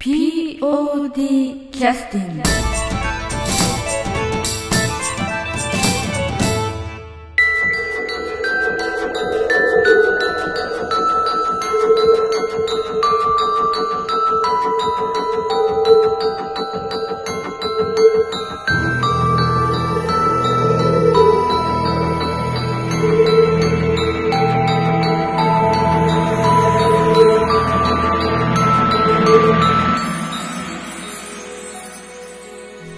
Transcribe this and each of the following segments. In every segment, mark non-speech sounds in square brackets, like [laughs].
POD キャスティング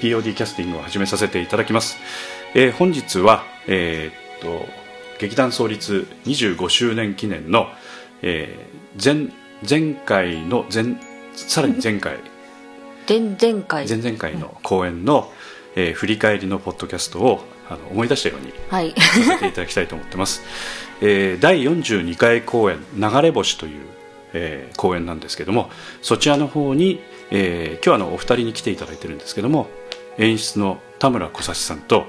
POD キャスティングを始めさせていただきます、えー本日は、えーっと劇団創立25周年記念の、えー前前回の前さらに前回。前々回。前々回の公演の、えー振り返りのポッドキャストをあの思い出したようにはい。させていただきたいと思ってます、[laughs] えー第42回公演「流れ星」という、えー公演なんですけどもそちらの方に、えー今日はあのお二人に来ていただいてるんですけども演出の田村小指さんと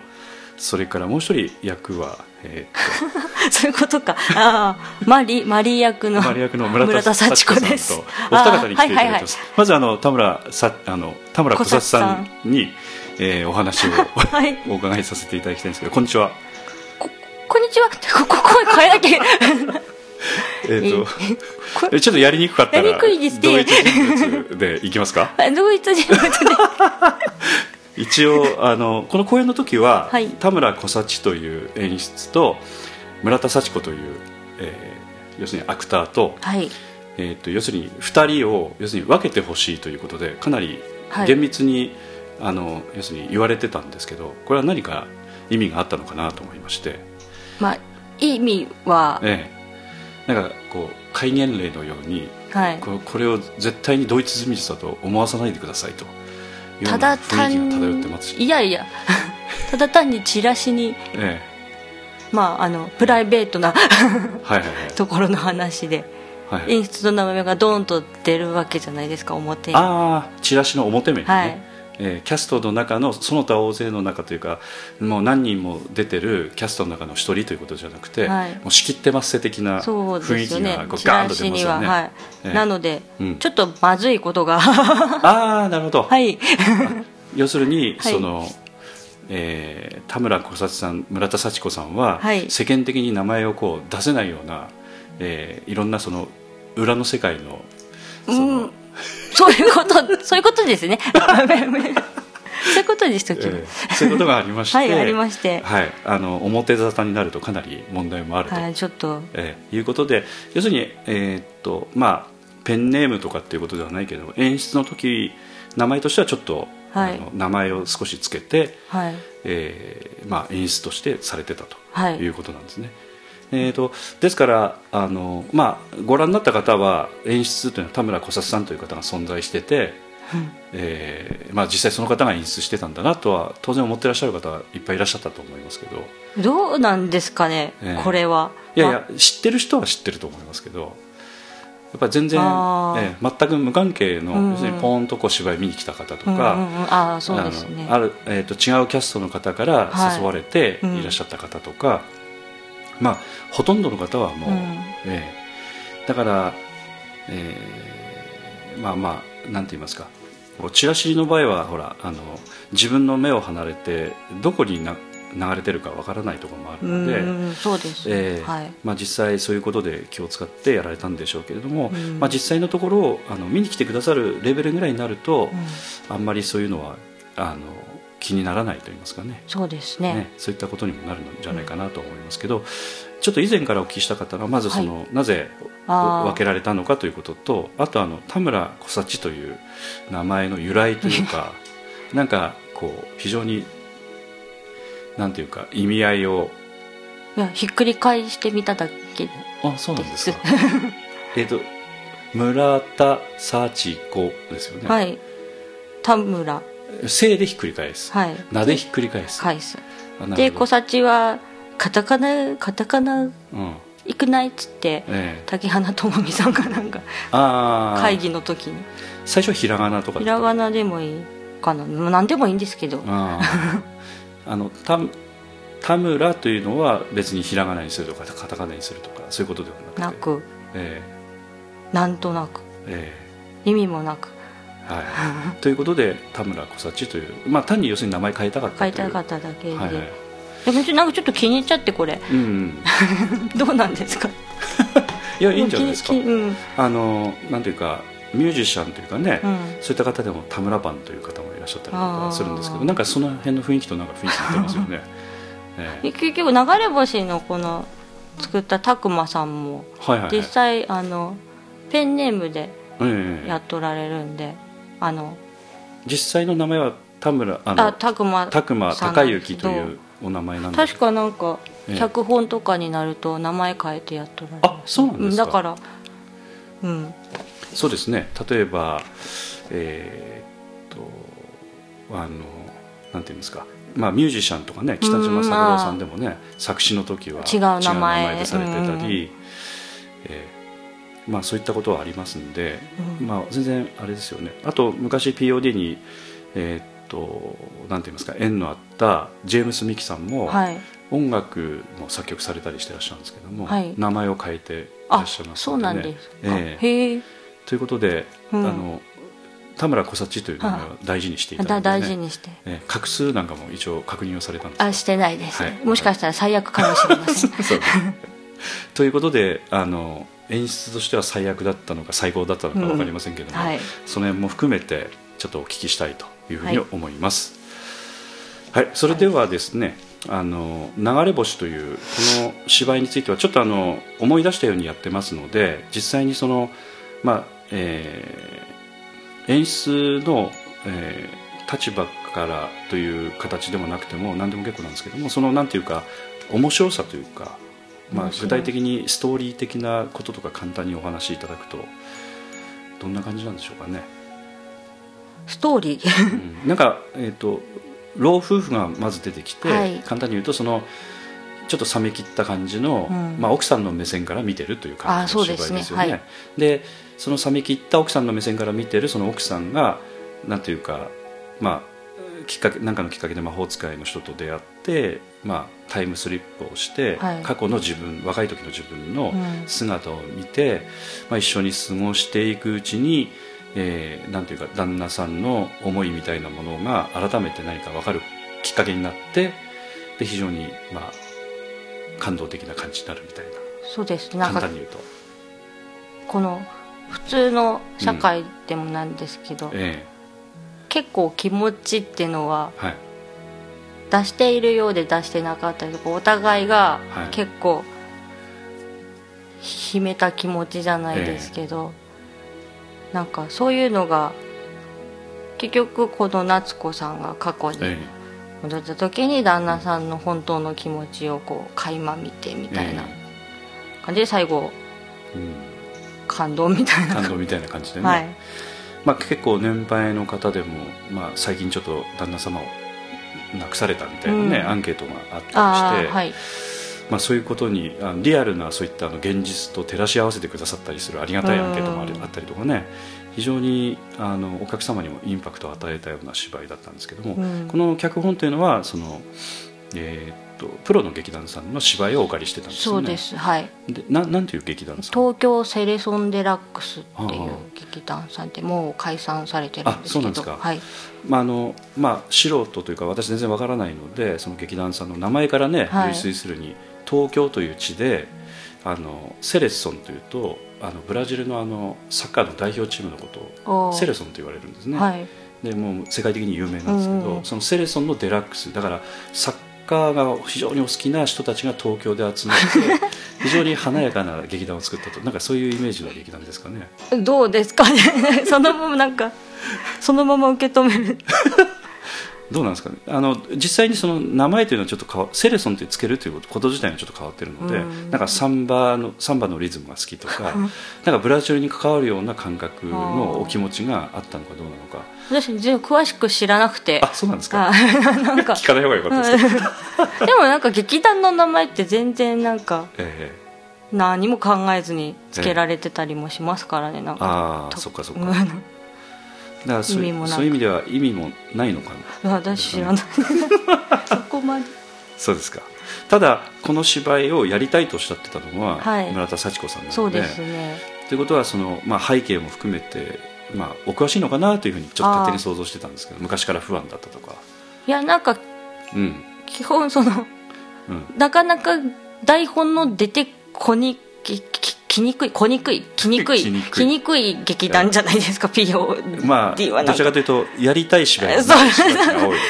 それからもう一人役は、えーっ [laughs] そういうことか。ああマリマリー役のとマリ役の村田幸幸子です。お二方に来ていただいてます、はいはいはい。まずあの田村さあの田村小指さんに、えーお話を [laughs] はい。お伺いさせていただきたいんですけどこんにちは。ここんにちは。ここ声変えなきゃ [laughs] えーっとこえちょっとやりにくかったらやりにくいです。ね同一人物でいきますか？同一人物で一応あのこの公演の時は、はい。田村小幸という演出と村田幸子という、えー要するにアクターと,、はい。えー、と要するに2人を要するに分けてほしいということでかなりはい。厳密に、あの要するに言われてたんですけどこれは何か意味があったのかなと思いまして、まあ意味はええ。なんかこう戒厳令のようにはい。ここれを絶対に同一人物だと思わさないでくださいとただ単雰囲気が漂ってますし、いやいや。[laughs] ただ単にチラシにえまああのプライベートなえはい [laughs] ところの話ではいはい。演出の名前がドーンと出るわけじゃないですか表に。ああチラシの表面にね、はいえーキャストの中のその他大勢の中というかもう何人も出てるキャストの中の一人ということじゃなくて、はい。もう仕切ってますせ的な雰囲気がこうガーンと出ますよね、なので、うん。ちょっとまずいことが。ああなるほど、はい。要するに、はい。そのえー田村小幸さん村田幸子さんは、はい。世間的に名前をこう出せないような、えーいろんなその裏の世界のその、うん [laughs] そういうことそういうことですね。[laughs] そういうことにしときえーそういうことがありまして [laughs] はいありまして。はい、あの表沙汰になるとかなり問題もあると、はいちょっと。えーいうことで要するに、えーっとまあ、ペンネームとかっていうことではないけど演出の時名前としてはちょっと、はい。あの名前を少しつけて、はい。えーまあ、演出としてされてたとはい。いうことなんですね。えー、とですからあの、まあ、ご覧になった方は演出というのは田村小里さんという方が存在してて、えーまあ、実際その方が演出してたんだなとは当然思ってらっしゃる方はいっぱいいらっしゃったと思いますけど。どうなんですかね、ええこれは。いやいや知ってる人は知ってると思いますけどやっぱり全然、えー全く無関係の、うんうん。要するにポーンとこう芝居見に来た方とうんうんか、うん。ああそうですね。えー、と違うキャストの方からはい。誘われてうん。いらっしゃった方とか、まあほとんどの方はもう、うん。ええ。だから、えーまあまあなんて言いますか。チラシの場合はほらあの自分の目を離れてどこにな流れてるかわからないところもあるうんので。うんそうです、えーはい。まあ、実際そういうことで気を使ってやられたんでしょうけれども、うん。まあ、実際のところあの見に来てくださるレベルぐらいになると、あんまりそういうのはあの気にならないと言いますかね。そうですね。ねそういったことにもなるんじゃないかなと思いますけど、ちょっと以前からお聞きした方はまずその、なぜあー。分けられたのかということとあとあの田村小幸という名前の由来というかなんかこう非常になんていうか意味合いをいやひっくり返してみただけあそうなんですか。[laughs] えっと村田幸子ですよね、はい。田村正でひっくり返す、はい。なでひっくり返す、返す。で小幸はカタカナカタカナうん。行くないっつってええ。竹花智美さんがなんか会議の時に。最初はひらがなとかひらがなでもいいかな。何でもいいんですけど。あ [laughs] のた田村というのは別にひらがなにするとかカタカナにするとかそういうことではなくて。なく。えなんとなく。え意味もなく。えはい、ということで田村小幸という、まあ、単に要するに名前変えたかったという。書いたかっただけで、はいはい。でもなんかちょっと気に入っちゃってこれ。うんうん、[laughs] どうなんですか？[laughs] いやいいんじゃないですか。きうん。あのなんていうかミュージシャンというかね、うん。そういった方でも田村パンという方もいらっしゃったりとかするんですけどなんかその辺の雰囲気となんか雰囲気似てますよね、[laughs] ええ結局流れ星のこの作った拓磨さんもはいはい、はい、実際あのペンネームでええ。やっとられるんであの実際の名前は田村あのあ拓磨拓之というお名前なんです確かなんかええ。脚本とかになると名前変えてやっとられる。あそうなんですか？だからうん。そうですね。例えばえーっとあのなんていうんですか？まあミュージシャンとかね北島三郎さんでもね作詞の時は違う名前。でされてたうん。り、えーまあそういったことはありますんで、うん。まあ全然あれですよね。あと昔 POD にえーっとなんて言いますか縁のあったジェームス・ミキさんも、はい。音楽も作曲されたりしてらっしゃるんですけども、はい。名前を変えていらあっしゃいますそうなんのでねですか、ええ。へえ。ということで、うん。あの田村小幸という名前を大事にしていただだいて、ね大事にして。ええ画数なんかも一応確認をされたんですあしてないです、はい。もしかしたら最悪かもしれません。[laughs] ということであの演出としては最悪だったのか最高だったのか分かりませんけども、はい。その辺も含めてちょっとお聞きしたいというふうに思います。はい、それではですね、あの流れ星というこの芝居についてはちょっとあの思い出したようにやってますので実際にそのまあ、えー演出の、えー立場からという形でもなくても何でも結構なんですけどもそのなんていうか面白さというか、まあ、具体的にストーリー的なこととか簡単にお話しいただくとどんな感じなんでしょうかね。ストーリー？うん。なんか、えー、と老夫婦がまず出てきて、はい。簡単に言うとそのちょっと冷め切った感じの、うん。まあ、奥さんの目線から見てるという感じのあそうですね。芝居でね。はい。でその冷め切った奥さんの目線から見てるその奥さんがなんていうか、まあ、きっかけなんかのきっかけで魔法使いの人と出会って、まあ、タイムスリップをして、はい。過去の自分若い時の自分のうん。姿を見て、まあ、一緒に過ごしていくうちに、えーなんていうか旦那さんの思いみたいなものが改めて何か分かるきっかけになってで非常に、まあ、感動的な感じになるみたいそうです。なんかな簡単に言うと、この普通の社会でもなんですけど、え結構気持ちっていうのはえはい、出しているようで出してなかったりとかお互いがはい。結構秘めた気持ちじゃないですけど、なんかそういうのが結局この夏子さんが過去にえ戻った時に旦那さんの本当の気持ちをこう垣間見てみえたいなえ感じで最後えうん、感動みたいな。感動みたいな感じでね、はい。まあ、結構年配の方でも、まあ、最近ちょっと旦那様を亡くされたみたいなね、うん。アンケートがあったりして、はい。まあ、そういうことにあのリアルなそういったあの現実と照らし合わせてくださったりするありがたいアンケートもああったりとかね非常にあのお客様にもインパクトを与えたような芝居だったんですけども、うん。この脚本というのはその、えーっとプロの劇団さんの芝居をお借りしてたんですよね。そうですはい。でななんていう劇団さん？東京セレソンデラックスっていう劇団さんってもう解散されてるんですけど。あそうなんですか。はい。まああのまあ、素人というか私全然わからないのでその劇団さんの名前からね、はい。類推するに東京という地であのセレッソンというとあのブラジルのあのサッカーの代表チームのことをセレソンと言われるんですね、はい。でもう世界的に有名なんですけど、うんうんそのセレソンのデラックス。だからサッカーが非常にお好きな人たちが東京で集まって [laughs] 非常に華やかな劇団を作ったと。なんかそういうイメージの劇団ですかね。どうですかね。[laughs] そのままなんかそのまま受け止める。[laughs] どうなんですかね。あの実際にその名前というのはちょっと変わセレソンってつけるということこと自体がちょっと変わってるので、うん。なんかサンバのサンバのリズムが好きとかなんかブラジルに関わるような感覚のお気持ちがあったのかどうなのか私詳しく知らなくて。あそうなんですか？あなんか。聞かない方がよかったですけど、でもなんか劇団の名前って全然なんかえ何も考えずにつけられてたりもしますからねなんえかああとそっかそっか。うん。だからそう意味もなく。そういう意味では意味もないのかな？私知らない。[laughs] そこまで。そうですか。ただこの芝居をやりたいとおっしゃってたのは、はい。村田幸子さんなので。そうですね。ということはその、まあ、背景も含めて、まあ、お詳しいのかなというふうにちょっと勝手に想像してたんですけど昔から不安だったとか。いやなんかうん。基本そのうん。なかなか台本の出てこにきききにくい、こにくい、きにくい、きにくい。劇団じゃないですか、POD まあはなんか。どちらかというとやりたい芝居が多い。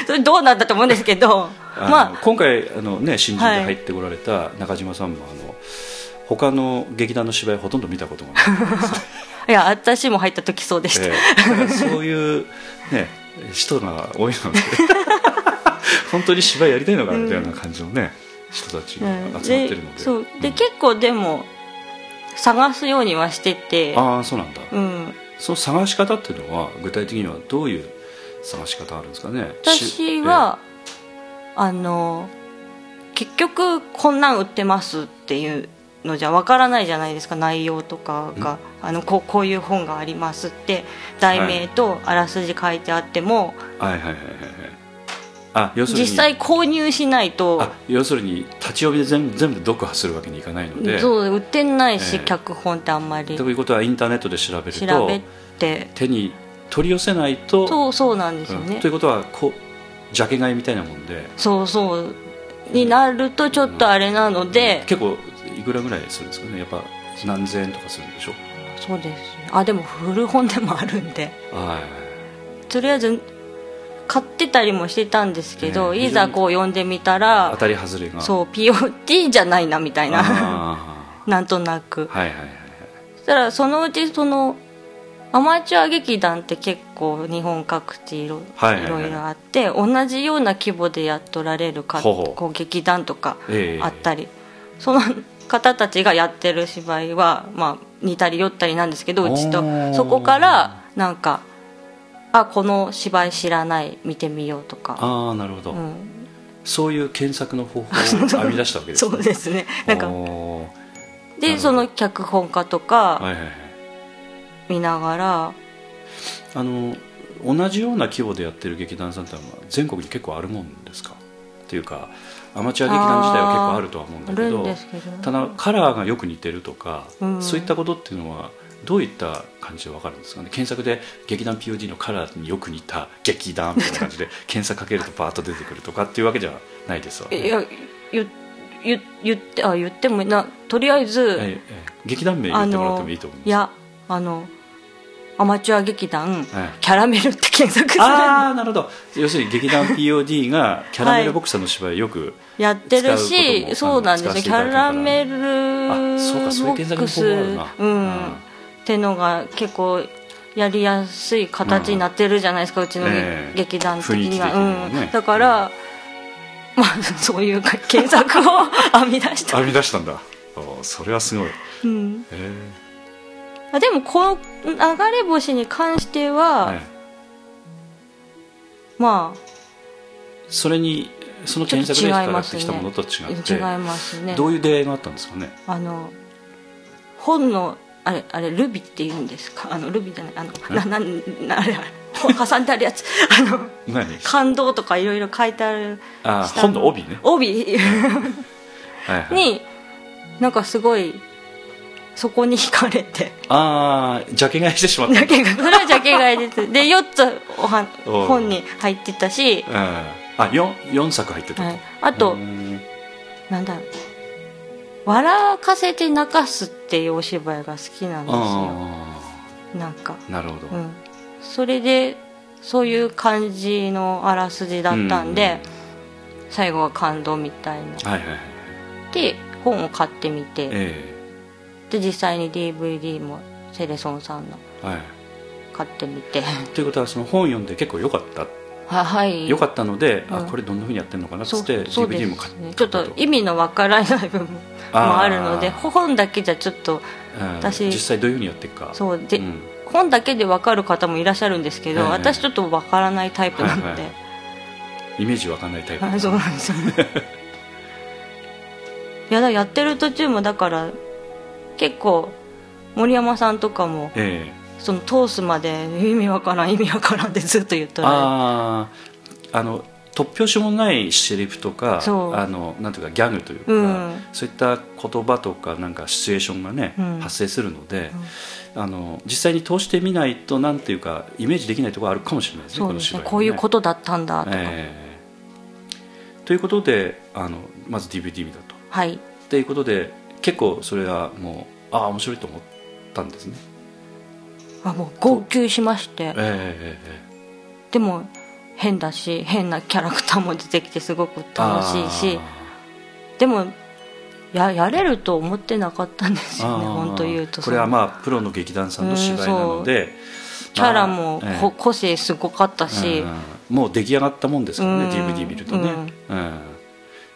それどうなんだと思うんですけど、ま今回あの、ね、新人はいで入ってこられた中島さんも、あの他の劇団の芝居ほとんど見たことがない。あ、[laughs] いや、私も入った時そうでした。ええ。だからそういう、ね、人が多いので。[laughs] 本当に芝居やりたいのかみたいな感じのね、人たちが集まってるので,、そう。で、ん。結構でも、探すようにはしてて、ああそうなんだ、うん。その探し方っていうのは具体的にはどういう探し方あるんですかね？私は、あの結局こんなん売ってますっていうのじゃわからないじゃないですか内容とかがあのこうこういう本がありますって題名とあらすじ書いてあっても、えはいはいはいはいはい。あ要するに。実際購入しないとあ要するに立ち読みで全部全部読破するわけにいかないので。そう売ってないし、ええ。脚本ってあんまり。ということはインターネットで調べると調べて。手に取り寄せないとそうそうなんですよね。うん。ということはこうジャケ買いみたいなもんで。そうそう。になるとちょっとあれなので、結構いくらぐらいするんですかね？やっぱ何千円とかするんでしょ？そうですね。あでも古本でもあるんで。はい。とりあえず買ってたりもしてたんですけど、ええ。いざこう読んでみた当らたり外れが。そう POD じゃないなみたいな。あ [laughs] なんとなく。ーはいはいはいはい。そしたらそのうちそのアマチュア劇団って結構日本各地いろ,、はいはいはい。いろいろあって同じような規模でやっとられるかこう劇団とかええ。あったり、その方たちがやってる芝居は、まあ、似たり寄ったりなんですけどうちと。そこからなんかあこの芝居知らない見てみようとか、ああなるほど、うん、そういう検索の方法を [laughs] 編み出したわけですね。そうですね。なんかでその脚本家とはいかはいはい。見ながら、あの同じような規模でやってる劇団さんってのは全国に結構あるもんですか？っていうかアマチュア劇団自体は結構あるとは思うんだけどけど。ただカラーがよく似てるとか、うん。そういったことっていうのはどういった感じで分かるんですかね？検索で劇団 POD のカラーによく似た劇団みたいな感じで [laughs] 検索かけるとバーッと出てくるとかっていうわけじゃないですわ、ね、いや言言言ってあ言ってもなとりあえず、ええええ。劇団名言ってもらってもいいと思います。いやあのアマチュア劇団、はいキャラメルって検索するああなるほど。要するに劇団 POD が [laughs] キャラメルボックスの芝居よく、やってるしもそうなんですよ。キャラメルあそうかそうんうん。ってのが結構やりやすい形になってるじゃないですか、うちのええ。劇団的には、うん、だから、まあそういうか検索を編み出した、編み出したんだ。おそれはすごい。へうん、えあでもこの流れ星に関しては、はい。まそれにその検索で引っかかってきたものと違あって違いますね。どういう出会いがあったんですかね？あの本のあれあれルビって言うんですか？あのルビじゃないあのななんなあれあれ本挟んであるやつ。[laughs] あの何？感動とかいろいろ書いてあるあ下本の帯ね、帯。はい。はい、[laughs] になんかすごいそこに惹かれて。ああジャケ買いしてしまったジャケそれはジャケ買いです。で4つおは本に入ってたし、うん。あ四四作入ってたと、はい、あと、うん。なんだろう。笑かせて泣かすっていうお芝居が好きなんですよ。あなんか。あなるほど、うん、それでそういう感じのあらすじだったんで、最後は感動みたいな。はいはいはいで本を買ってみて、えで実際に DVD もセレソンさんの。買ってみて。ということはその本読んで結構良かった。ははい。良かったので、うん。あこれどんなふうにやってるのかなっつって DVD すも買っねちょっと意味のわからない部分もあるので本だけじゃちょっとうん。私実際どういうふうにやっていくか。そうで、ん。本だけでわかる方もいらっしゃるんですけど、ええ。私ちょっとわからないタイプなので、はいはい。イメージわかんないタイプはい [laughs] そうなんですよね。[laughs] いやだやってる途中もだから結構森山さんとかもええ。その通すまで意味わからん意味わからんってずっと言ったらあああの突拍子もないセリフとかあのなんていうかギャグというか、うん。そういった言葉とかなんかシチュエーションがね、うん。発生するので、あの実際に通してみないとなんていうかイメージできないところあるかもしれないですねそうですね。この芝居はこういうことだったんだとか、ええ。ということであのまず DVD 見たと。はい。っていうことで結構それはもうああ面白いと思ったんですね。あもう号泣しまして。ええええでも変だし変なキャラクターも出てきてすごく楽しいし。でもややれると思ってなかったんですよね本当言うと。これはまあプロの劇団さんの芝居なので、キャラもまあえ個性すごかったし、うん。もう出来上がったもんですからね、うん。DVD 見るとね、うん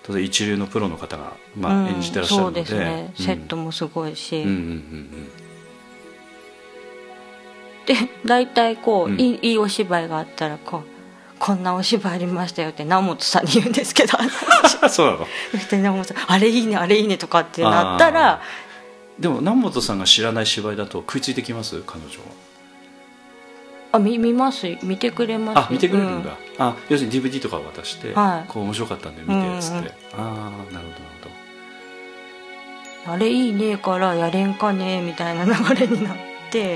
当然一流のプロの方が、まあうん演じてらっしゃるそうのでですね、うん。セットもすごいし、うんうんうんで大体こう、うん。いいいいお芝居があったらこうこんなお芝居ありましたよって南本さんに言うんですけど。う [laughs] んそうなの？そして南本さんあれいいねあれいいねとかってなったらでも南本さんが知らない芝居だと食いついてきます？彼女あ見見ます見てくれますはあ見てくれるんうだ、あ要するに DVD とかを渡して、はい。こう面白かったんで見てっつって、うん。うんああなるほどなるほど。あれいいねからやれんかねみたいな流れになって。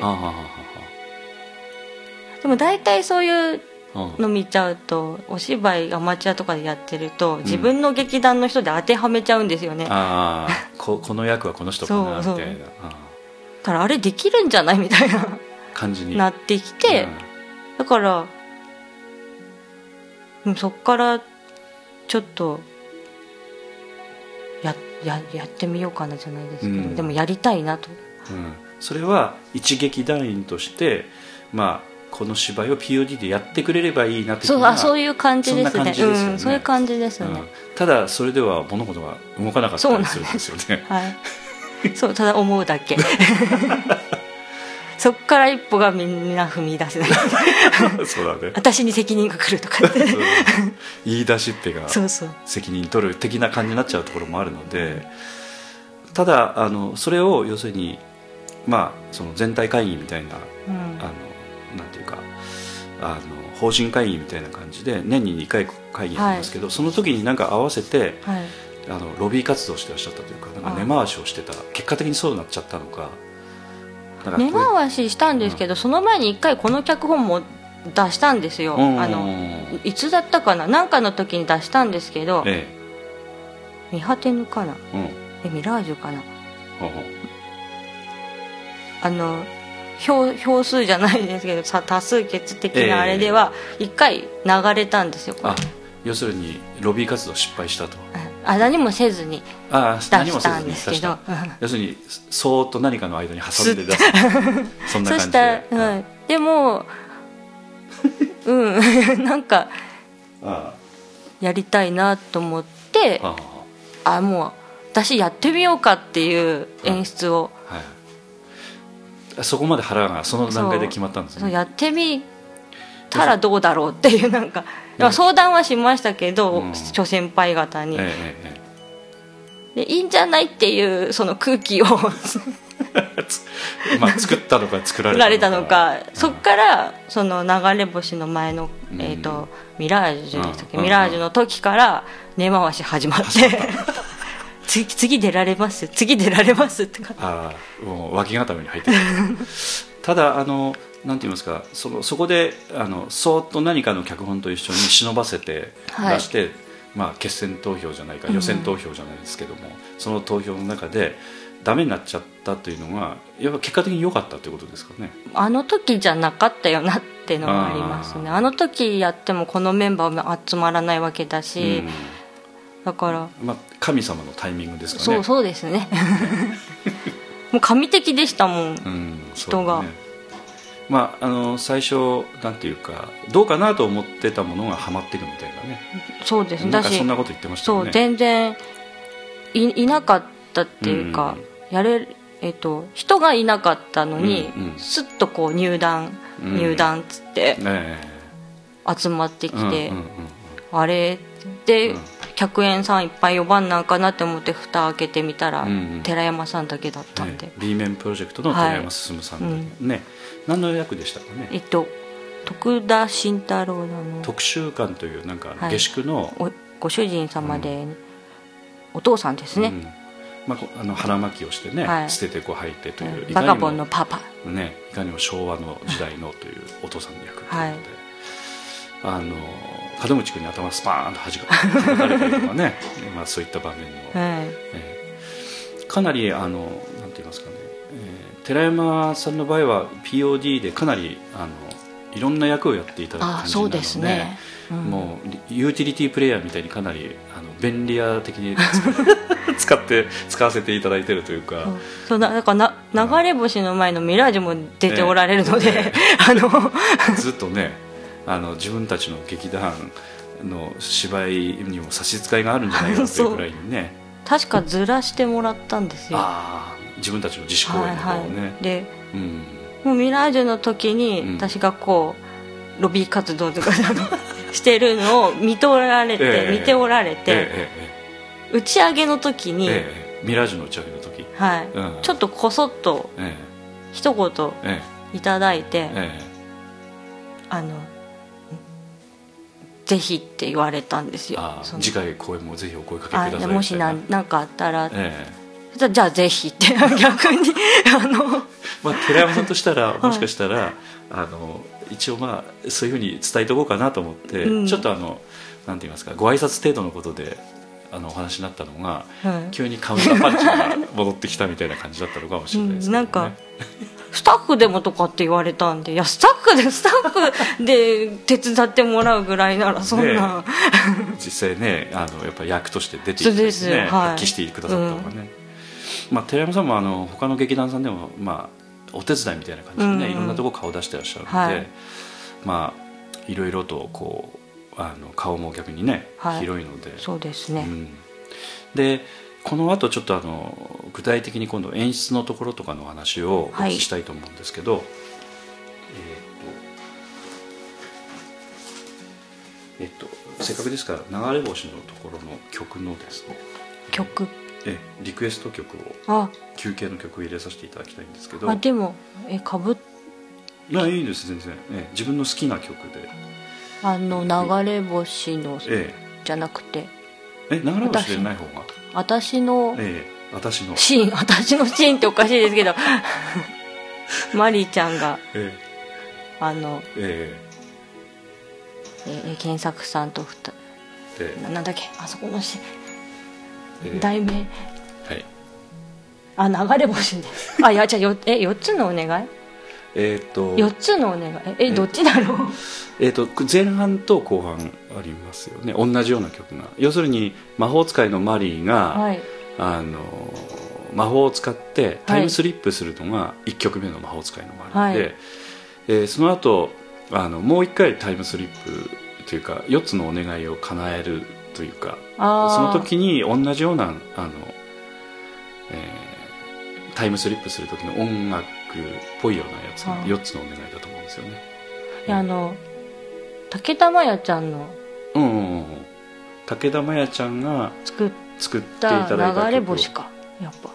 でも大体そういうの見ちゃうとお芝居アマチュアとかでやってると自分の劇団の人で当てはめちゃうんですよね、だああこ [laughs] この役はこの人かなみたそうそう。いなああからあれできるんじゃない？みたいな感じに。なってきて、うん。だからうんそっからちょっとやややってみようかなじゃないですけど、うん。でもやりたいなと。うん。それは一劇団員として、まあ、この芝居を POD でやってくれればいいな的そうなあそういう感じですね。うん、そういう感じですね、うん。ただそれでは物事が動かなかったりするんですよね。はい。そうただ思うだけ [laughs] そっから一歩がみんな踏み出せない。[laughs] そうだね。私に責任が来るとか [laughs] 言い出しっぺが責任取る的な感じになっちゃうところもあるのでただあのそれを要するにまあその全体会議みたいなうん。あのなんていうかあの法人会議みたいな感じで年に2回会議やりますけど、その時になんか合わせてはい。あのロビー活動してらっしゃったというかなんか根回しをしてた。結果的にそうなっちゃったのか根回ししたんですけど、その前に一回この脚本も出したんですよ、うん。あのいつだったかな？何かの時に出したんですけどえ「見果てぬ」かな？えうん。えミラージュかなあの票票数じゃないですけどさ多数決的なあれでは一回流れたんですよ、これ。あ要するにロビー活動失敗したとあ何もせずにあ出したんですけど。要するにそーっと何かの間に挟んで出す。[laughs] そんな感じで、、はい、でもうん。[laughs] なんかあやりたいなと思ってあもう私やってみようかっていう演出を、あはい。そこまで腹がその段階で決まったんですね。やってみたらどうだろうっていうなんか、まあ相談はしましたけど、うん。諸先輩方に、ええええでいいんじゃないっていうその空気を。[laughs] まあ作ったのか作られたのか。そっからその流れ星の前の、うん。えー、とミラージュでしたっけ、うん。ミラージュの時から根回し始まって。[laughs] 次次出られます次出られますってか。ああもう脇固めに入ってる [laughs] ただあのなんて言いますかそのそこであのそーっと何かの脚本と一緒に忍ばせてはい。出して、まあ、決選投票じゃないか予選投票じゃないですけども、その投票の中でダメになっちゃったというのがやっぱ結果的に良かったということですかね。あの時じゃなかったよなっていうのがありますね。あの時やってもこのメンバーも集まらないわけだし、だからうんまあ、神様のタイミングですかね。そうそうですね。[laughs] もう神的でしたもんうん、人がそうだねまあ、あの最初なんていうかどうかなと思ってたものがハマっていくみたいなね。そうですね。だしそんなこと言ってましたそう全然いいなかったっていうか、やれるえっと人がいなかったのに、うんうん。すっとこう入団、うん。入団っつってね集まってきえて、うんうんうんあれ？で、うん。客演さんいっぱい呼ばんなんかなって思って蓋開けてみたら、うんうん。寺山さんだけだったんで、ね。B 面プロジェクトの寺山進さんで、はいね何の役でしたかね？えっと徳田慎太郎の特集館というなんかはい。下宿の、おご主人様で、お父さんですね、うん。まあこ、あの腹巻きをしてね、はい。捨ててこう履いてという、うん。バカボンのパパ。ね、いかにも昭和の時代のというお父さんの役とい。うことで、あの門口君に頭スパーンとはじかれたりとかね。[laughs] まあそういった場面の、はい。えーかなりあのなんて言いますかね、えー寺山さんの場合は POD でかなりあのいろんな役をやっていただくあ感じなのでですね、うん。もうユーティリティプレイヤーみたいにかなりあの便利屋的に [laughs] 使って使わせていただいてるというか、そうそうだだからな流れ星の前のミラージュも出ておられるので、え [laughs] あの。ずっとねあの自分たちの劇団の芝居にも差し支えがあるんじゃないかっていうぐらいにね。確かずらしてもらったんですよ。ああ自分たちの自主公演の方をね、でうん。もうミラージュの時に、うん。私がこうロビー活動とか [laughs] してるのを見とられて、ええ。見ておられて、ええ打ち上げの時に、ええええミラージュの打ち上げの時。はい。うん。ちょっとこそっとえ一言ええ。いただいて、ええ。あのぜひって言われたんですよ。次回公演もぜひお声かけくださいもしなみたいなんかあったら、えじゃあじゃあぜひって。[laughs] 逆にあの。まあ、寺山さんとしたらもしかしたら、あの一応まあそういうふうに伝えとこうかなと思って、うん。ちょっとあのなんて言いますかご挨拶程度のことであのお話になったのが、はい。急にカウンターパンチが戻ってきたみたいな感じだったのかもしれないですね。うんなんかスタッフでもとかって言われたんでいやスタッフでスタッフで手伝ってもらうぐらいならそんな、実際ねあのやっぱ役として出てきて、そうですねはい。発揮してくださったのがね、まあ、寺山さんもあの他の劇団さんでも、まあ、お手伝いみたいな感じでね、うんうん。いろんなとこ顔出してらっしゃるので、はい。まあいろいろとこうあの顔も逆にね、はい。広いので。そうですね、うん、でこの後ちょっとあの具体的に今度演出のところとかの話をお聞きしたいと思うんですけど、えーっとえっとせっかくですから流れ星のところの曲のですね。曲えリクエスト曲をあ。休憩の曲を入れさせていただきたいんですけど。あでもえかぶっいやいいです全然、え自分の好きな曲で。あの流れ星のえじゃなくて。ええ流れ星でない方が？私のええ私の。シーン私のシーンっておかしいですけど。[laughs] マリーちゃんがえあの、ええ。ー検索さんとふたえでななんだっけ？あそこのシええ題名。はい。あ流れ星です [laughs] あいやじゃあよえ4つのお願い？えっと。4つのお願い？ええどっちだろう？[laughs] えー、と前半と後半ありますよね。同じような曲が。要するに魔法使いのマリーが、はい。あの魔法を使ってタイムスリップするのが1曲目の魔法使いのマリーで、はい。えーその後あのもう1回タイムスリップというか4つのお願いを叶えるというかその時に同じようなあの、えータイムスリップする時の音楽っぽいようなやつがはい4つのお願いだと思うんですよね。いやあの竹田真弥ちゃんのうんうんうんうん。武田真弥ちゃんが作っ作っていたただいた流れ星かやっぱ。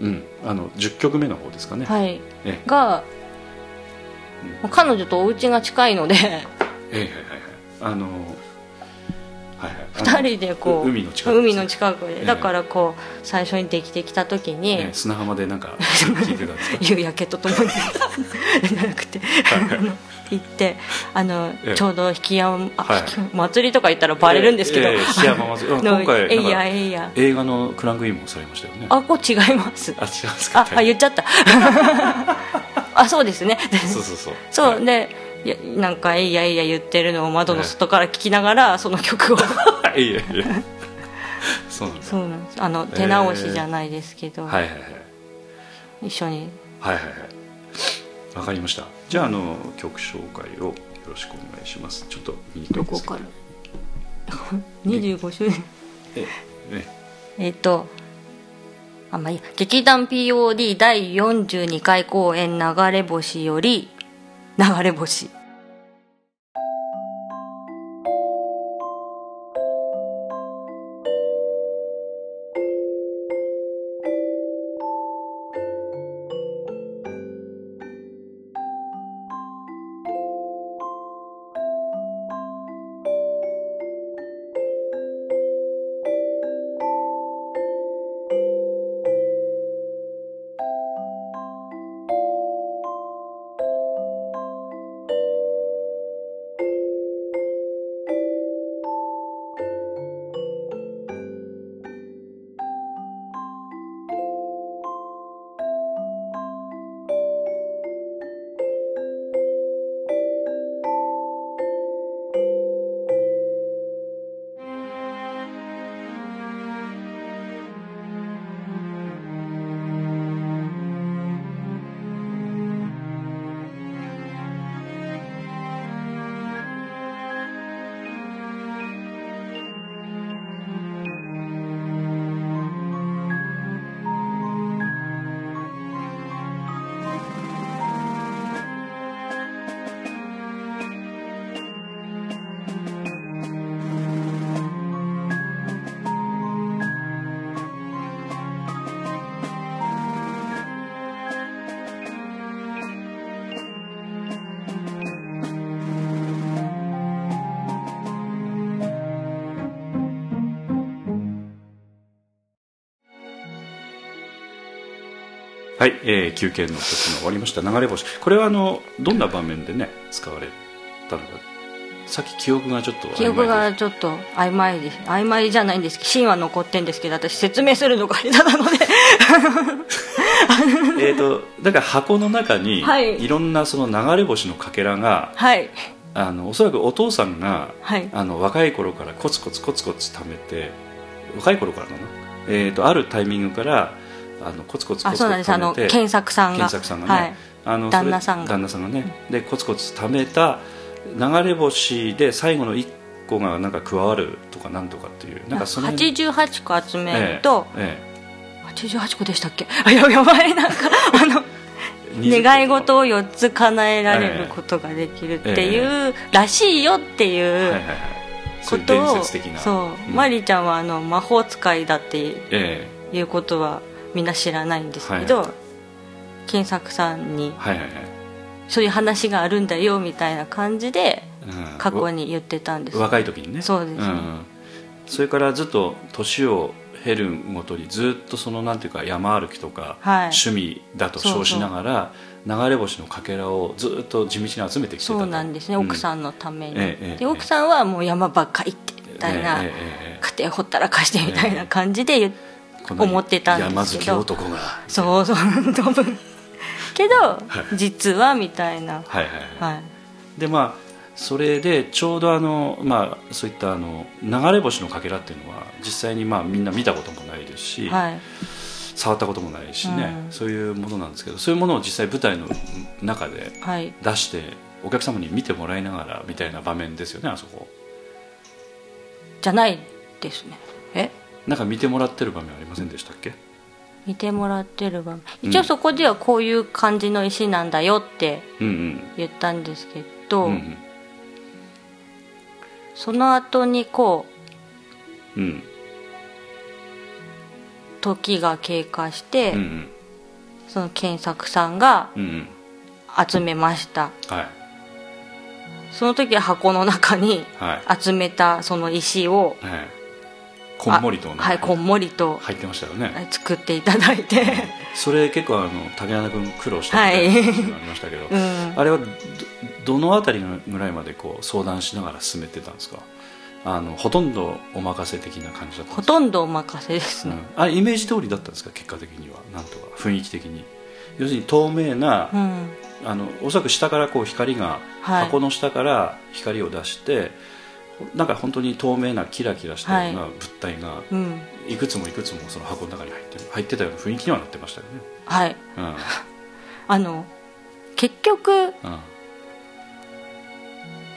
うん、あの10曲目の方ですかね、はい。え。がうん。彼女とお家が近いので。ええはいはいはい。あの2人でこうう海の近くでだからこう最初にできてきた時に、ね砂浜でなんか聞いてたんですか？[laughs] 夕焼けとともに。じ [laughs] ゃなくて。行ってあの、ええ。ちょうど引き山祭りとか行ったらバレるんですけど、ええええ檜山祭り。今回えいやえいや。映画のクランクインもされましたよね。あこう違います。あ違いますか。ああ言っちゃった。[laughs] あそうですね。そうそうそう。そう、はい。でいやなんか「えいやいや」言ってるのを窓の外から聞きながらその曲を。[laughs] いやいやそうなんです。そうなんです。あの手直しじゃないですけど、はいはいはい。一緒に。はいはいはい。わかりました。じゃああの曲紹介をよろしくお願いします。ちょっと見にくい。どこから？25周年えええっ、とあまあいいや。劇団 POD 第42回公演流れ星より流れ星。はい、えー、休憩の時が終わりました。流れ星。これはあのどんな場面でね使われたのか。さっき記憶がちょっと記憶がちょっと曖昧です。曖昧じゃないんですけどシーンは残ってんですけど私説明するのが下手なので。[laughs] えーとだから箱の中にはい。いろんなその流れ星のかけらがはい。あのおそらくお父さんがはい。あの若い頃からコツコツコツコツ貯めて若い頃からかな、えー、とあるタイミングからあのコツコツコあツコツ貯めて検索さんが。検索さんがね、はい。あの旦那さんが。旦那さんがね。でコツコツ貯めた流れ星で最後の1個がなんか加わるとかなんとかっていう。なんかその辺。88個集めると、え88個でしたっけ？あややばい。[laughs] なんかあのえ20願い事を4つ叶えられることができるっていう、らしいよっていう、はいはいはい。そういう伝ことをそう、ん。マリちゃんはあの魔法使いだってえ。いうことはみんな知らないんですけど、はい。検索さんにえはいはいはい。そういう話があるんだよみたいな感じでうん。過去に言ってたんです。若い時にね。そうです。ねん。それからずっと年を経るごとにずっとそのなんていうか山歩きとか、はい。趣味だと称しながら流れ星のかけらをずっと地道に集めてきてたと。そうなんですね、奥さんんのために、ええええで奥さんはもう山ばっかりってみたいな、え家庭ほったらかしてみたいな感じで言っえこの思ってたんですけど。山好き男が。そうそう多分。けど、実はみたいな。はいはいはい、はい。でまあそれでちょうどあの、まあ、そういったあの流れ星のかけらっていうのは実際にまあみんな見たこともないですし、はい。触ったこともないしね、うん。そういうものなんですけどそういうものを実際舞台の中ではい。出してお客様に見てもらいながらみたいな場面ですよねあそこ。じゃないですね。え？なんか見てもらってる場面ありませんでしたっけ？見てもらってる場面。一応そこではこういう感じの石なんだよってうんうん。言ったんですけど、うんうん。その後にこううん。時が経過して、うんうん。その検索さんがうんうん。集めました。はい。その時は箱の中にはい。集めたその石をはいこんもりとね。あはいこんもりと。入ってましたよね。作っていただいて。それ結構あの竹穴君苦労したはいみたい。な話がありましたけど、うん。あれはどどのあたりぐらいまでこう相談しながら進めてたんですか？あのほとんどお任せ的な感じだったほとんどお任せですね、うん、あイメージ通りだったんですか？結果的には。なんとか雰囲気的に。要するに透明な、うん。あのおそらく下からこう光が、はい。箱の下から光を出してなんか本当に透明なキラキラしたような物体がうん。いくつもいくつもその箱の中に入ってる入ってたような雰囲気にはなってましたよね、はい。うん、[laughs] あの結局うん。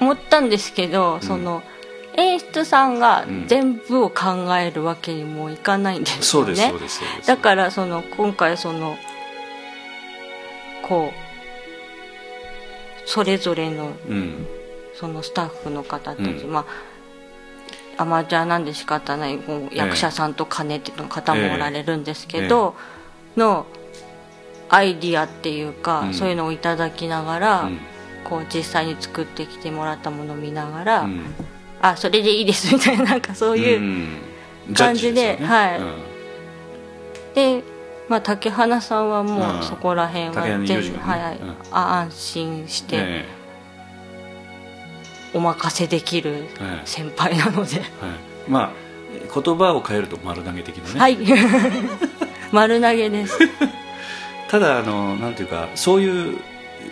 思ったんですけど、その演出さんがうん。全部を考えるわけにもいかないんですよね、そうですそうですそうです。だからその今回そのこうそれぞれのうんそのスタッフの方たち、うん。まあアマチュアなんで仕方ないこう役者さんと金手の方もおられるんですけど、のアイディアっていうか、うん。そういうのをいただきながら、うん。こう実際に作ってきてもらったものを見ながら、うん。あそれでいいですみたいななんかそういう、ん。感じでジャッジすよね。はい。うん。で、まあ、竹花さんはもうそこら辺は全部、はいうん。あ安心してえお任せできるええ先輩なので、えはい。まあ言葉を変えると丸投げ的なね。はい。[laughs] 丸投げです。[laughs] ただあのなんていうかそういう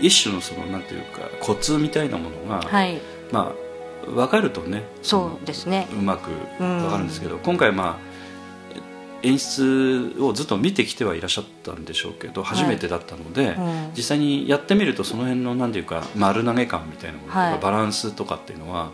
一種のそのなんていうかコツみたいなものが、はい。まあ分かるとねそうですね。うまく分かるんですけど、今回まあ演出をずっと見てきてはいらっしゃったんでしょうけど初めてだったので、うん。実際にやってみるとその辺のなんていうか丸投げ感みたいなものとか、はい。バランスとかっていうのは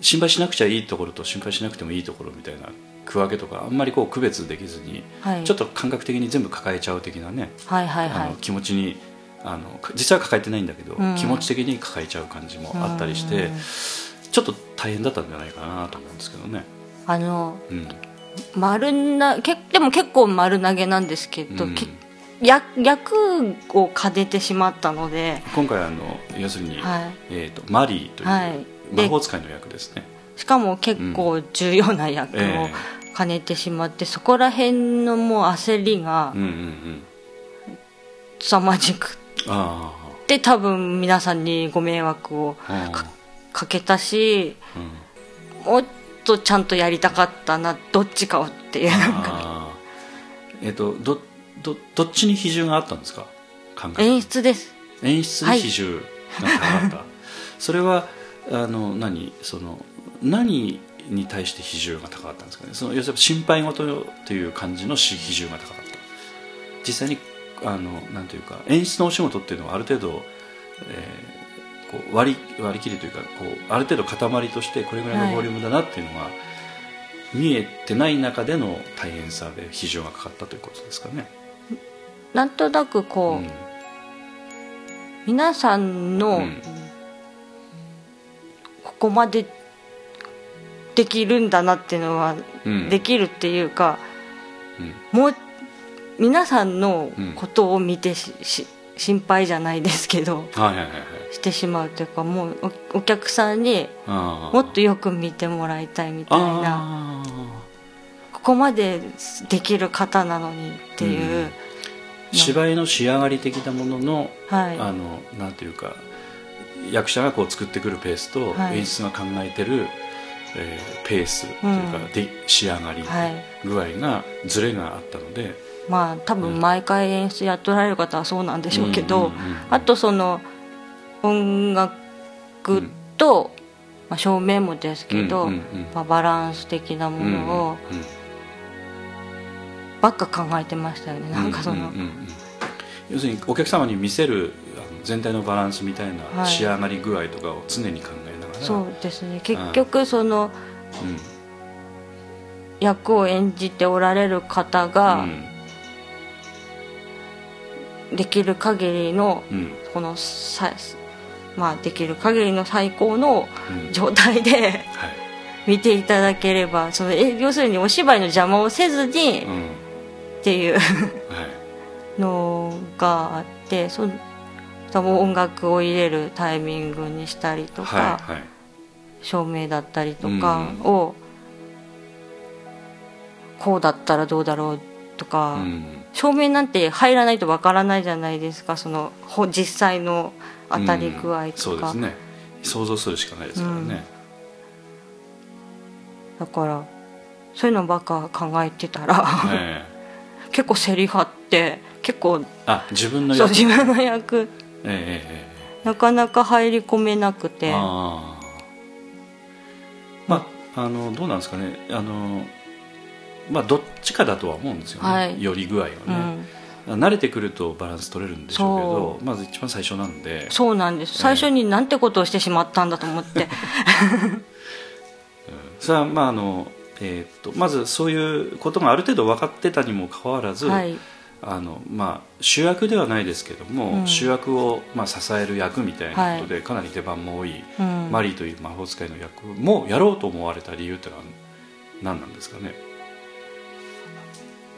心配しなくちゃいいところと心配しなくてもいいところみたいな区分けとかあんまりこう区別できずに、はい。ちょっと感覚的に全部抱えちゃう的なね、はいはいはい。あの気持ちにあの実は抱えてないんだけど、うん。気持ち的に抱えちゃう感じもあったりして、うん。ちょっと大変だったんじゃないかなと思うんですけどね。あのうん丸なけでも結構丸投げなんですけど、うん。け役役を兼ねてしまったので、今回あの要するに、はい、えー、とマリーという、はい。で魔法使いの役ですね。しかも結構重要な役をえ兼ねてしまって、そこら辺のもう焦りがうんうんうん。凄まじく。あて多分皆さんにご迷惑をあかかけたしうん。もっとちゃんとやりたかったなどっちかをっていう。なんかあー。[laughs] えっ、とどどどっちに比重があったんですか？演出です。演出に比重が高かった、[laughs] それはあの何？その何に対して比重が高かったんですかね？その要するに心配事という感じのし比重が高かった。実際にあのなんていうか演出のお仕事っていうのはある程度、えーこう割り割り切りというかこうある程度塊としてこれぐらいのボリュームだなっていうのが、見えてない中での大変さで比重がかかったということですかね。なんとなくこう、うん。皆さんの、うん。ここまでできるんだなっていうのは、うん。できるっていうかうん。もう皆さんのことを見てし、し心配じゃないですけどはいはいはいはい。してしまうというかもうおお客さんにもっとよく見てもらいたいみたいな。あここまでできる方なのにっていう、ー芝居の仕上がり的なものの、はい。あのなんていうか役者がこう作ってくるペースと、はい。演出が考えてる、えーペースというか、うん。で仕上がりはい。具合がズレがあったので、まあ多分毎回演出やっておられる方はそうなんでしょうけど、うんうんうんうん。あとその音楽と、まあ、照明もですけど、うんうんうん。まあ、バランス的なものをうんうんばっか考えてましたよね、なんかその、うんうん。うんうん要するにお客様に見せる全体のバランスみたいはない。仕上がり具合とかを常に考えながら、そうですね。結局そのうん。役を演じておられる方ができる限りのうん。うんこのさまあできる限りの最高のうん。状態ではい。見ていただければそのえ要するにお芝居の邪魔をせずにうん。っていう。はい。のがあってそ多分音楽を入れるタイミングにしたりとか、はいはい。照明だったりとかを、こうだったらどうだろうとか、うん照明なんて入らないとわからないじゃないですか。そのほ実際の当たり具合うんそとか、うですね。想像するしかないですからね、だからそういうのばっか考えてたらええ。結構せり張って結構あ自分のそう役自分の役。ええええなかなか入り込めなくえてまああのどうなんですかね。あのまあどっちかだとは思うんですよね、はい。より具合はね、うん。慣れてくるとバランス取れるんでしょうけどまず一番最初なんで。そうなんです。最初になんてことをしてしまったんだと思って。それはまああの、えー、とまずそういうことがある程度分かってたにもかかわらず、はい。あのまあ、主役ではないですけども、うん。主役を、まあ、支える役みたいなことで、かなり出番も多い、うん。マリーという魔法使いの役もやろうと思われた理由ってのは何なんですかね？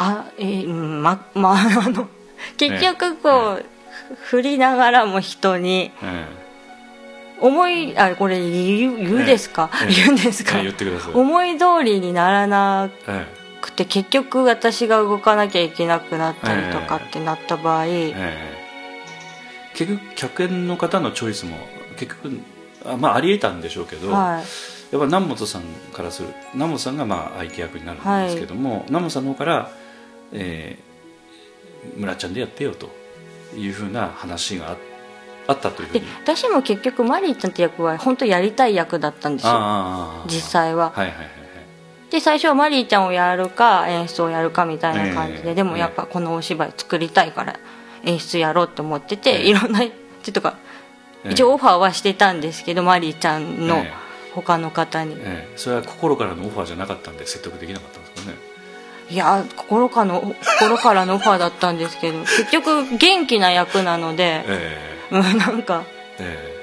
あえーうんままああの [laughs] 結局こう、振りながらも人にえ思いあこれ言う言うですか、ええ。[laughs] 言うんですか、え言ってください、思い通りにならなえくて結局私が動かなきゃいけなくなったりとかええってなった場合、結局客演の方のチョイスも結局あ,、まあ、ありえたんでしょうけど、はい。やっぱ南本さんからする南本さんがまあ相手役になるんですけども、南本さんの方から、えー、村ちゃんでやってよというふうな話がああったというでに。私も結局マリーちゃんって役は本当やりたい役だったんですよ。実際は。はいはいはいはい。で最初はマリーちゃんをやるか演出をやるかみたいな感じで、ええでもやっぱこのお芝居作りたいから演出やろうと思ってて、ええいろんなちょっとかええ一応オファーはしてたんですけど、マリーちゃんのええ他の方に、ええそれは心からのオファーじゃなかったんで説得できなかったいや心かの心からのオファーだったんですけど [laughs] 結局元気な役なので、えうんなんかえ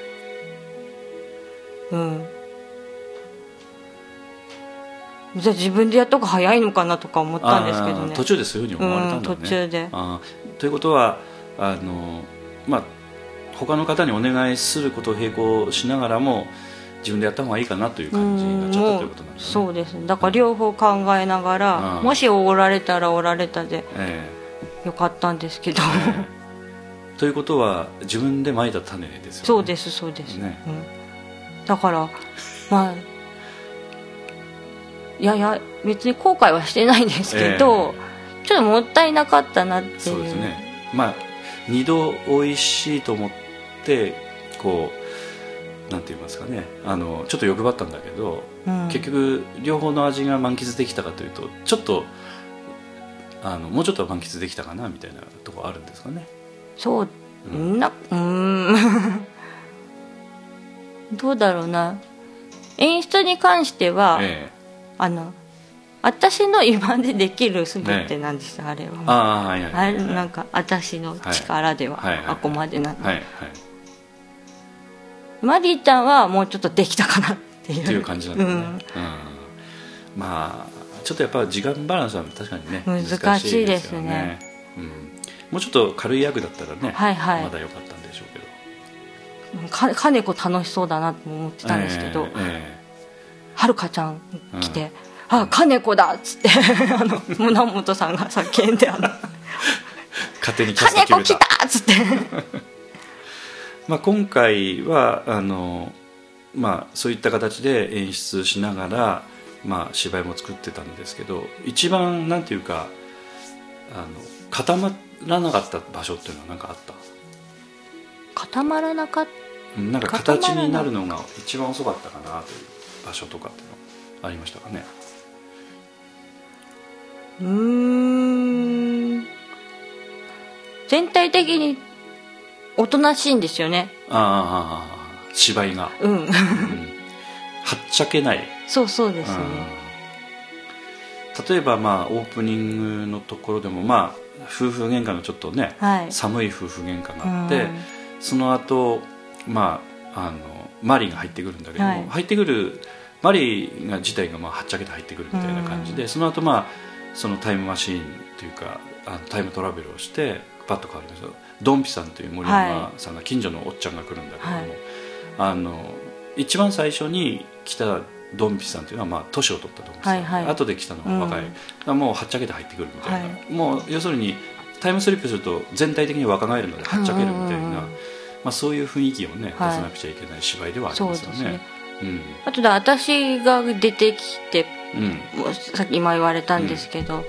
え。うん。じゃあ自分でやった方が早いのかなとか思えったんですけどね。途中でそういうふうに思われたんだね、うん途中で。ということはあのまあ他の方にお願いすることを並行しながらも自分でやった方がいいかなという感じになっちゃったということなんですね。そうです。だから両方考えながら、うん。もしおられたらおられたでえよかったんですけど、ええ。えということは自分でまいた種ですよね。そうですそうです、ね。うん、だからまあいやいや別に後悔はしてないんですけど、ちょっともったいなかったなっていう。そうですね。まあ二度美味しいと思ってこうなんて言いますかね。あのちょっと欲張ったんだけど、うん。結局両方の味が満喫できたかというとちょっとあのもうちょっと満喫できたかなみたいなところあるんですかね。そう。うん。なうーん。[laughs] どうだろうな。演出に関しては、ええ。あの私の今でできる全てなんですよ、あれは。ああはいはいあはい。れなんか私の力でははいはいはいあこまでなの、はいはいマリーちゃんはもうちょっとできたかなっていう。っていう感じなんですね、ううん。んまあちょっとやっぱ時間バランスは確かにね難しいですね。よね。うん、もうちょっと軽い役だったらね、はいはい。まだ良かったんでしょうけど。か金子楽しそうだなと思ってたんですけど、えはるかちゃん来て「あ金子だ!」っつって [laughs] あの胸元さんが叫んであのえ勝手に「キャスト金子来た!」っつってまあ、今回はあの、まあ、そういった形で演出しながら、まあ、芝居も作ってたんですけど一番なんていうかあの固まらなかった場所っていうのは何かあった？固まらなかっうんなんか形になるのが一番遅かったかなという場所とかっていうのありましたかね？うーん。全体的におとなしいんですよね。ああ芝居が、うん。うん、はっちゃけない、そうそうですね。うん。例えばまあオープニングのところでもまあ夫婦喧嘩のちょっとね、はい。寒い夫婦喧嘩があって、うん。その後まああのマリーが入ってくるんだけども、はい。入ってくるマリーが自体がまあはっちゃけて入ってくるみたいな感じで、その後まあそのタイムマシーンというかあのタイムトラベルをしてパッと変わりましたドンピさんという森山さんが近所のおっちゃんが来るんだけども、はい。あの一番最初に来たドンピさんというのはまあ年を取ったドンピさん、はいはい。後で来たのが若い、うん。もうはっちゃけて入ってくるみたいな、はもう要するにタイムスリップすると全体的に若返るのではっちゃけるみたいな、うんうんうんまあ、そういう雰囲気をね、はい。出さなくちゃいけない芝居ではありまよね。ですすね。うん。あとで私が出てきてうん。さっき今言われたんですけど、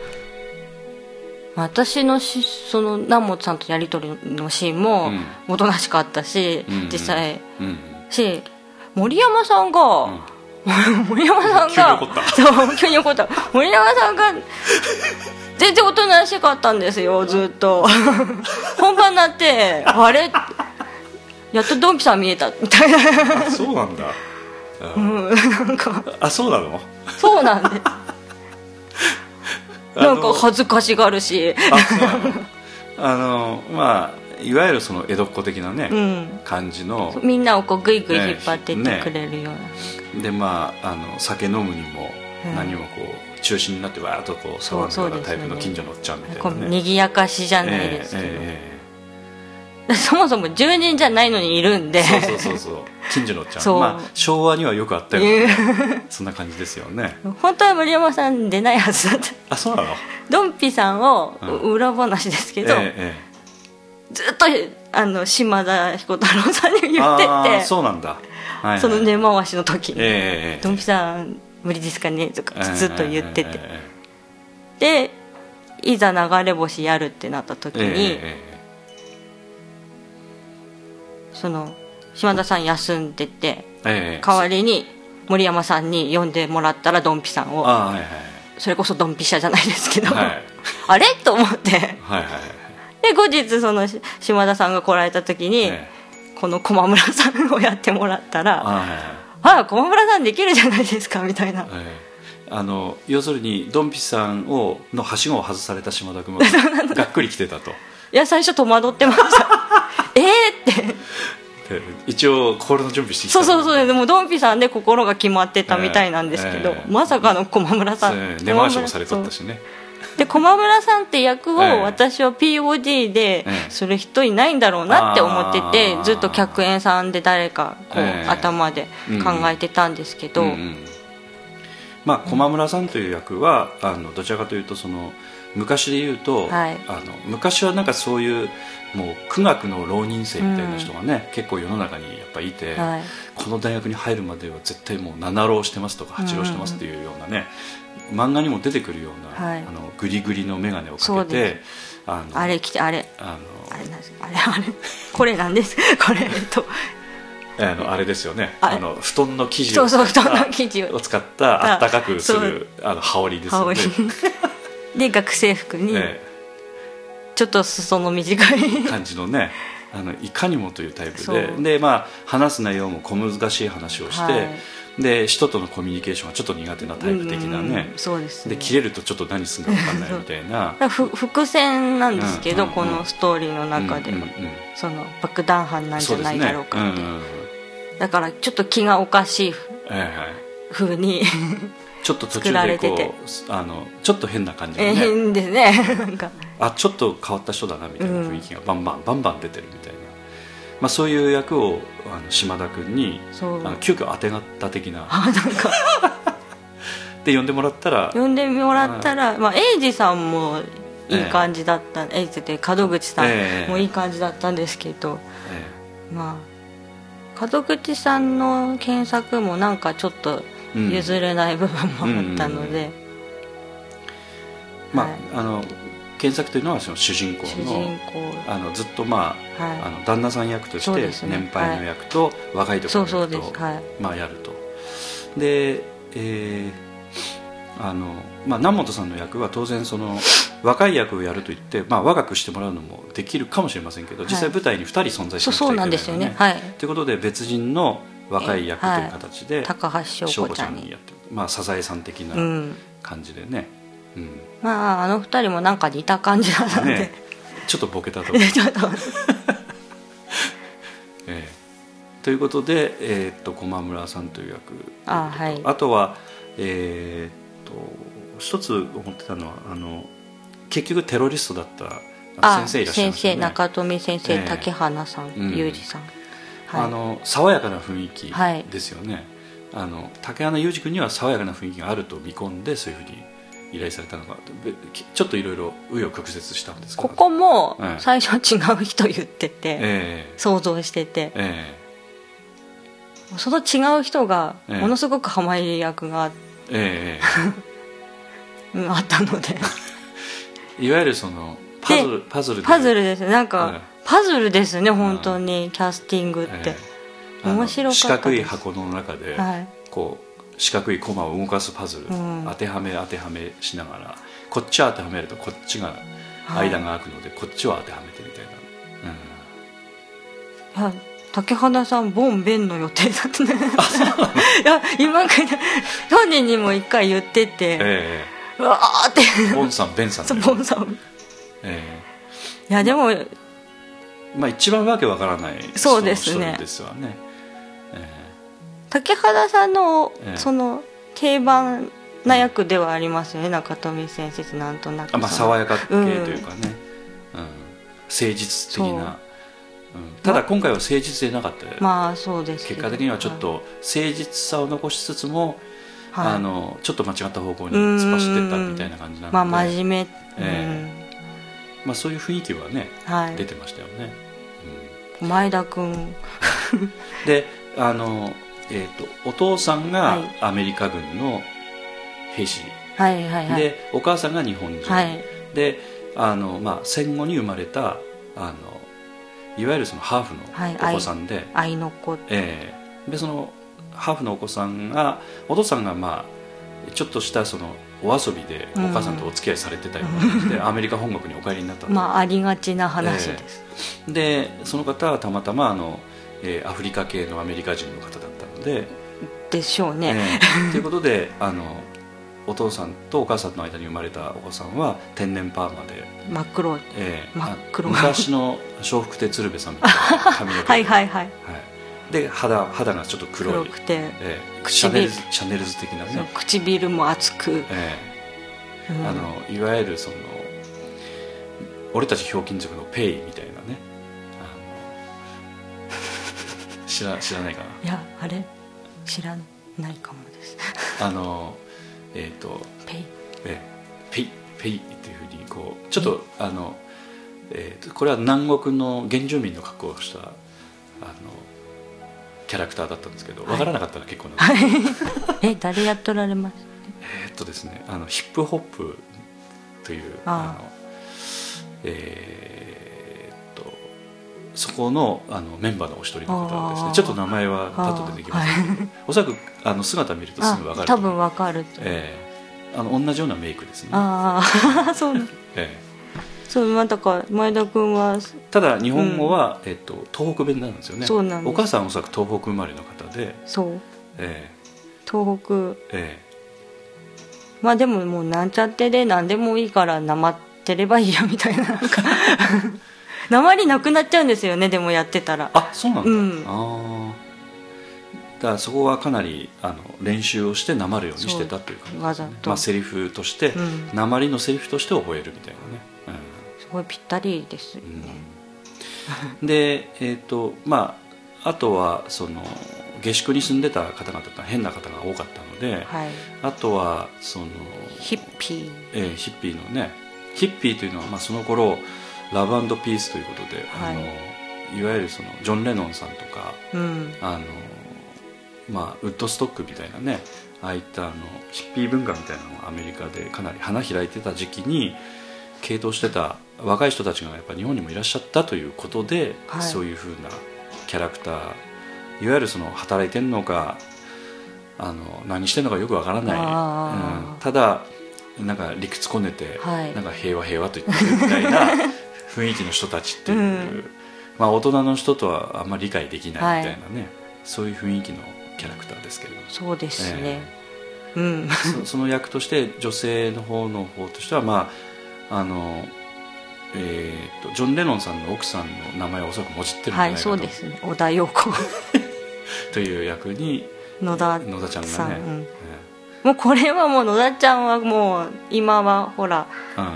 私のしその南本さんとやり取りのシーンもうん。おとなしかったし、うん実際。うんし森山さんが、うん。森山さんが急に怒った。そう急に怒った。森山さんが全然おとなしかったんですよずっと。本番になってあれ？やっとドンピさん見えたみたいな。あそうなんだ。うん。なんか。あそうなの？そうなんで。あのなんか恥ずかしがるし。あの。まあいわゆるその江戸っ子的なね、うん。感じのみんなをこうグイグイ引っ張ってってくれるような、でまああの酒飲むにもうん。何もこう中心になってわーっとこう騒ぐようなタイプの近所のおっちゃんみたいこなね。う賑やかしじゃないですけど、え [laughs] そもそも住人じゃないのにいるんで。そうそうそうそう。近所のおっちゃん。まあ昭和にはよくあったようなね。[laughs] そんな感じですよね。本当は森山さん出ないはずだった。あそうなの？ドンピさんを、うん裏話ですけど、えええずっとあの島田彦太郎さんにえ言ってて。そうなんだ、はいはいその根回しの時に、ええええドンピさん無理ですかねとかええずっと言ってて、ええでいざ流れ星やるってなった時ええに、ええその島田さん休んでてええ。代わりに森山さんに呼んでもらったらドンピさんを。はいはいそれこそドンピシャじゃないですけど、はい。[laughs] あれ？と思って。はいで後日そのし島田さんが来られた時に、ええ。この駒村さんをやってもらったらあああ駒村さんできるじゃないですかみたいな。ええあの要するにドンピさんをのはしごを外された島田君は [laughs] がっくり来てたと。いや最初戸惑ってましたええって。で一応心の準備してきた。そうそうそう。でもドンピさんで心が決まってたみたいなんですけど、ええ。まさかの駒村さん。え回しもされとったしね。で駒村さんって役をええ。私は POD でええ。する人いないんだろうなって思っててあー。ずっと客演さんで誰かこうええ。頭で考えてたんですけど、うんうん。まあ駒村さんという役はあのどちらかというとその昔で言うと、はい。あの昔はなんかそういうもう苦学の浪人生みたいな人がね、結構世の中にやっぱいて、はい。この大学に入るまでは絶対もう七浪してますとか八浪してますっていうようなね、漫画にも出てくるような、はい。あのグリグリの眼鏡をかけてあのあれ来てあれ。あのあれなんですあれあれ。[laughs] これなんです。[laughs] これと。あのあれですよね。ああの布団の生地を使ったあったかくするあの羽織ですよね。[laughs] で学生服にえちょっと裾の短い。え感じのね [laughs] あのいかにもというタイプそでう。で、まあ、話す内容も小難しい話をして、はい。で人とのコミュニケーションがちょっと苦手なタイプ的なね。うんそうですね。で切れるとちょっと何するか分かんないみたいな。[laughs] 伏線なんですけど、うんうんこのストーリーの中でも、うんうんうん。その爆弾犯なんじゃないだろうか。って、うんうんうん。だからちょっと気がおかしいええはい。風にちょっと途中作らでれてて。こうあのちょっと変な感じのね、変ですね。[laughs] なんかあちょっと変わった人だなみたいな雰囲気がバンバンバンバン出てるみたいな、まあ、そういう役をあの島田君にあの急遽当てがった的な。あなんか。で呼んでもらったら呼んでもらったら、まあ、エイジさんもいい感じだった、エイジって門口さええ。んもいい感じだったんですけど、えまあ門口さんの検索もなんかちょっとうん。譲れない部分もあったので、まあ、はい。あの検索というのはその主人公主のあのずっとまあ,、はい。あの旦那さん役として年配の役と若い時の役と、まあ、やると。で、えーあのまあ、南本さんの役は当然その若い役をやるといって、まあ、若くしてもらうのもできるかもしれませんけど、実際舞台に2人存在しそうそうなくちゃいけないのなんですよね。はい。ということで別人の若い役という形で、高橋翔翔子子ちゃんに。やってまあ、サザエさん的なうん。感じでね,、うんまああの二人もなんか似た感じだったんで、ねちょっとボケたとで [laughs] ちょっと。[laughs] ええ。ということで、えーっと駒村さんという役。あはい。あとはえーっと一つ思ってたのはあの結局テロリストだった先生いらっしゃい先生ますよね。中富先生、ええ。竹花さんうん。裕二さん、はい。あの爽やかな雰囲気はい。ですよね、あの竹花裕二君には爽やかな雰囲気があると見込んでそういうふうに依頼されたのがべちょっといろいろ紆余曲折したんですけど。ここもええ。最初は違う人言ってて、え想像してて。ええ。その違う人がええ。ものすごくハマり役が、[laughs] あったので。え [laughs] いわゆるそのパズルパズルで。パズルです。ねなんか、ええ。パズルですね本当にキャスティングって、面白かった四角い箱の中で、はい。こう四角いコマを動かすパズル、うん。当てはめ当てはめしながら。こっちは当てはめるとこっちがはい。間が空くので、こっちは当てはめてみたいな、うん。いや竹花さんボンベンの予定だったね。[laughs] いや今から本人にも一回言ってて、えうわーって。えボンさんベンさんね。ボンさん。えいやでもえまあ一番わけわからない人そうですね。ですわね、え竹原さんの、ええ。その定番な役ではありますよね。中富先生ってなんとなくえあまあ爽やか系というかね、うん。誠実的な、う。ん、ただ今回は誠実でなかった。よまあそうです結果的にはちょっと誠実さを残しつつも、はい。あのちょっと間違った方向に突っ走ってったみたいな感じなので。まあ真面目、えまあ、そういう雰囲気はねうんはい。出てましたよね、前田君。うんであの、えー、とお父さんがはい。アメリカ軍の兵士、はいはいはい。でお母さんが日本人、はい。であの、まあ、戦後に生まれたあのいわゆるそのハーフはいのお子さんで、愛の子。ええ。でそのハーフのお子さんがお父さんがまあちょっとしたそのお遊びでお母さんとお付き合いされてたような感じで、アメリカ本国にお帰りになったと、まあありがちな話です、でその方はたまたまあの、えーアフリカ系のアメリカ人の方だった。ので、でしょうね、ええ。ということであのお父さんとお母さんの間に生まれたお子さんは天然パーマで、真っ黒。ええ真っ黒。あ昔の笑福亭鶴瓶さんみたいな髪の毛 [laughs] はいはいはい。はい。で肌肌がちょっと黒い。黒くて、ええ。唇シャネルズシャネルズ的なね、唇も厚く、ええ。うん。あのいわゆるその俺たちひょうきん族のペイみたいな知ら知らないかいやあれ？知らないかもです。な [laughs] あのえっ、とペイ。ええペイペイっていうふうにこうちょっとあの、えーとこれは南国の原住民の格好をしたあのキャラクターだったんですけど、わからなかったら結構なんです。[laughs] え誰やっとられます？えーっとですねあのヒップホップというああのえーそこのあのメンバーのお一人の方ですね。ちょっと名前はパッと出てきません。けど、おそらくあの姿見るとすぐ分かる多分わかると、ええ。あの同じようなメイクですね、ああ [laughs] そうなんえそうまあだから前田君はえただ日本語は、えっと、東北弁なんですよね。そうなんです。お母さんはおそらく東北生まれの方で、そう。え東北。ええ。まあでももうなんちゃってで何でもいいからなまってればいいやみたいななんか [laughs] 鉛なくなっちゃうんですよねでもやってたら。あそうなんだ、うん。ああだからそこはかなりあの練習をしてなまるようにしてたという感じです、ね、わざと。まあ、セリフとしてうん。なまりのセリフとして覚えるみたいなね、すごいぴったりですよね、うん。でえっ、とまああとはその下宿に住んでた方々って変な方が多かったので、はい。あとはそのヒッピー。えーヒッピーのねヒッピーというのは、まあ、その頃ラブピースということで、はい。あのいわゆるそのジョン・レノンさんとかうん。あの、まあ、ウッドストックみたいなねああいったあのヒッピー文化みたいなのがアメリカでかなり花開いてた時期に傾倒してた若い人たちがやっぱ日本にもいらっしゃったということで、はい。そういうふうなキャラクターいわゆるその働いてんのかあの何してんのかよくわからない、うん。ただなんか理屈こねて、はい。なんか平和平和と言ってるみたいな [laughs] 雰囲気の人たちっていう、うん。まあ、大人の人とはあんまり理解できないみたいなね、はい。そういう雰囲気のキャラクターですけれども。そうですね、えうん。そその役として女性の方の方としてはまああのえー、とジョン・レノンさんの奥さんの名前をおそらくもじってるんじゃはいないかと,、そうですね。小田陽子。[laughs] という役に野田野田ちゃんがね、うん。えもうこれはもう野田ちゃんはもう今はほらえうん。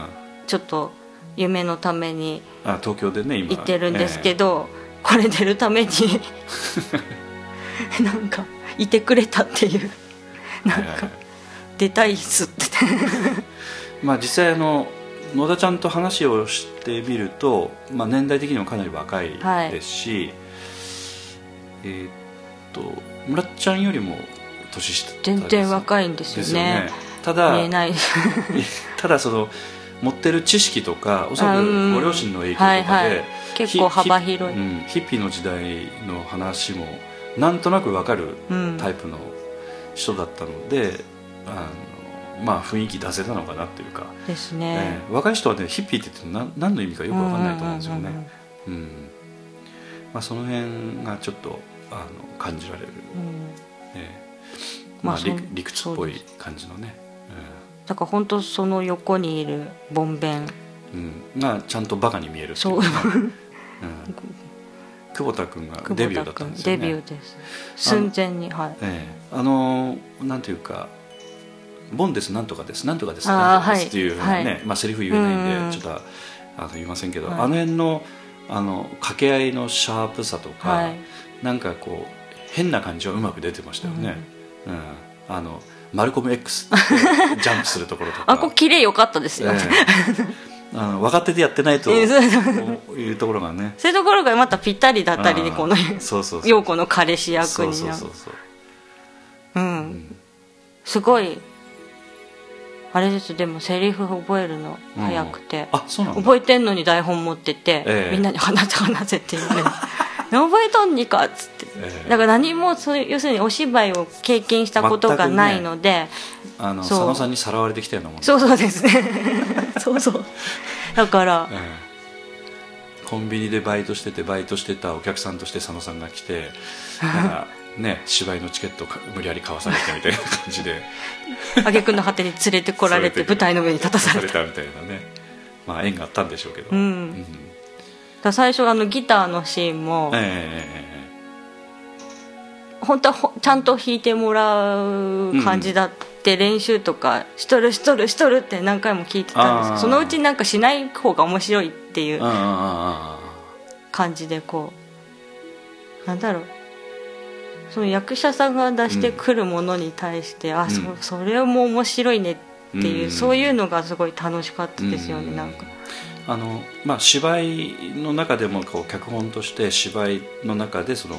ちょっと夢のためにあ東京でね今。行ってるんですけど、これ出るために [laughs] なんかいてくれたっていう。なんかはいはい。はい出たいっすって。[laughs] まあ、実際あの野田ちゃんと話をしてみると、まあ、年代的にもかなり若いはい。ですし、えーっと村っちゃんよりも年下全然若いんですよね。ただ見えない。[laughs] ただその持ってる知識とかおそらくご両親の影響とかで、結構幅広い。ヒうんヒッピーの時代の話もなんとなくわかるうん。タイプの人だったのであのまあ雰囲気出せたのかなっていうか、ですえね、え若い人はねヒッピーって言って何何の意味かよく分かんないと思うんですよね、うんまあ、その辺がちょっとあの感じられる、うん。まあ、理屈っぽい感じのね、だから本当その横にいるボンベン。うん。うん、がちゃんとバカに見えるそう。うん、久保田君が久デビューだったんですよね。デビューです。寸前にはい。ええ。あのーなんていうか「ボンですなんとかですなんとかですあーなんとかです」っていうね、はい。まあ、セリフ言えないんで、うんちょっとあの言いませんけど、はいあの辺のあの掛け合いのシャープさとか、はい。なんかこう変な感じはうまく出てましたよね、うん。あのマルコム X ってジャンプするところとか。[laughs] あこ綺麗良かったですよ、ええ。あの分かっててやってないと [laughs] いうところがね。そういうところがまたぴったりだったりでこの陽子の彼氏役になそうそうそうう。ん。すごいあれです。でもセリフ覚えるの早くて、あそうなんだ。覚えてんのに台本持ってて、ええ。みんなに話せ話せって言われて覚えとんにかっつって、ええだから何もそういう要するにお芝居を経験したことがないので、あの佐野さんにさらわれてきたようなもんそうそうですね。[laughs] そうそう。だからええ。コンビニでバイトしててバイトしてたお客さんとして佐野さんが来てなんかね [laughs] 芝居のチケット無理やり買わされてみたいな感じで。[laughs] 挙句の果てに連れてこられて舞台の上に立たされた。みたいなね。まあ縁があったんでしょうけど、うん。うん。最初あのギターのシーンも、え本当はほちゃんと弾いてもらう感じだって、練習とかしとるしとるしとるって何回も聞いてたんですそのうちなんかしない方が面白いっていう感じでこうなんだろう。その役者さんが出してくるものに対して、あそうん。それも面白いねっていう、うん。そういうのがすごい楽しかったですよね、うん。なんか。あのまあ、芝居の中でもこう脚本として芝居の中でその、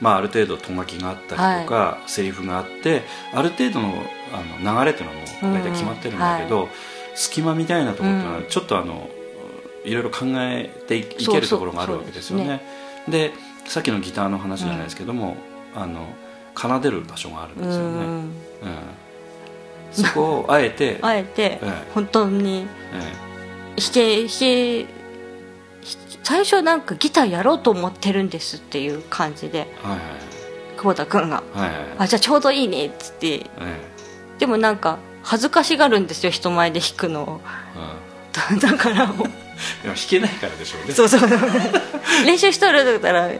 まあ、ある程度とがきがあったりとか、セリフがあってある程度のあの流れというのも大体決まってるんだけど、隙間みたいなところっていうのはうん。ちょっとあのいろいろ考えていいけるところがあるわけですよね。でさっきのギターの話じゃないですけども、あの奏でる場所があるんうですよね。んうんそこをあえて、[laughs] あえてええ。本当にえ弾け弾け弾け最初なんかギターやろうと思ってるんですっていう感じで。えはい。久保田君が。はいはい。はい「あじゃあちょうどいいね」っつって。えでもなんか恥ずかしがるんですよ人前で弾くのを。えうん。[laughs] だからもう。でも弾けないからでしょうね。そうそう練習しとるだったら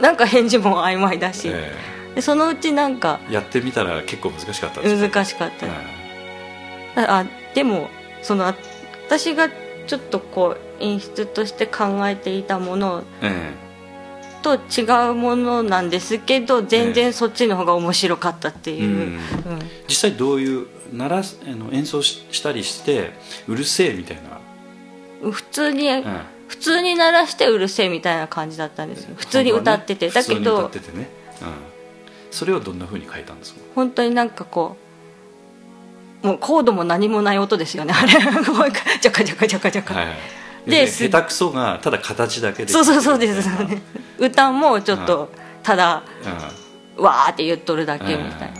なんか返事も曖昧だし、えでそのうちなんかえやってみたら結構難しかったですね。難しかった、え。あでもそのあ私がちょっとこう演出として考えていたものえと違うものなんですけど全然そっちの方が面白かったっていう、うん。うん。実際どういう鳴らすあの演奏ししたりしてうるせえみたいな、普通に、え普通に鳴らしてうるせえみたいな感じだったんです。よ普通に歌ってて、だけ普通に歌どっててね、うん、それをどんなふうに変えたんですか？本当になんかこうもうコードも何もない音ですよね。あれ。こうジャカジャカジャカジャカ、はいはいでで下手くそがただ形だけで。そうそうそうです。よね歌もちょっとただうん。わーって言っとるだけみたいな、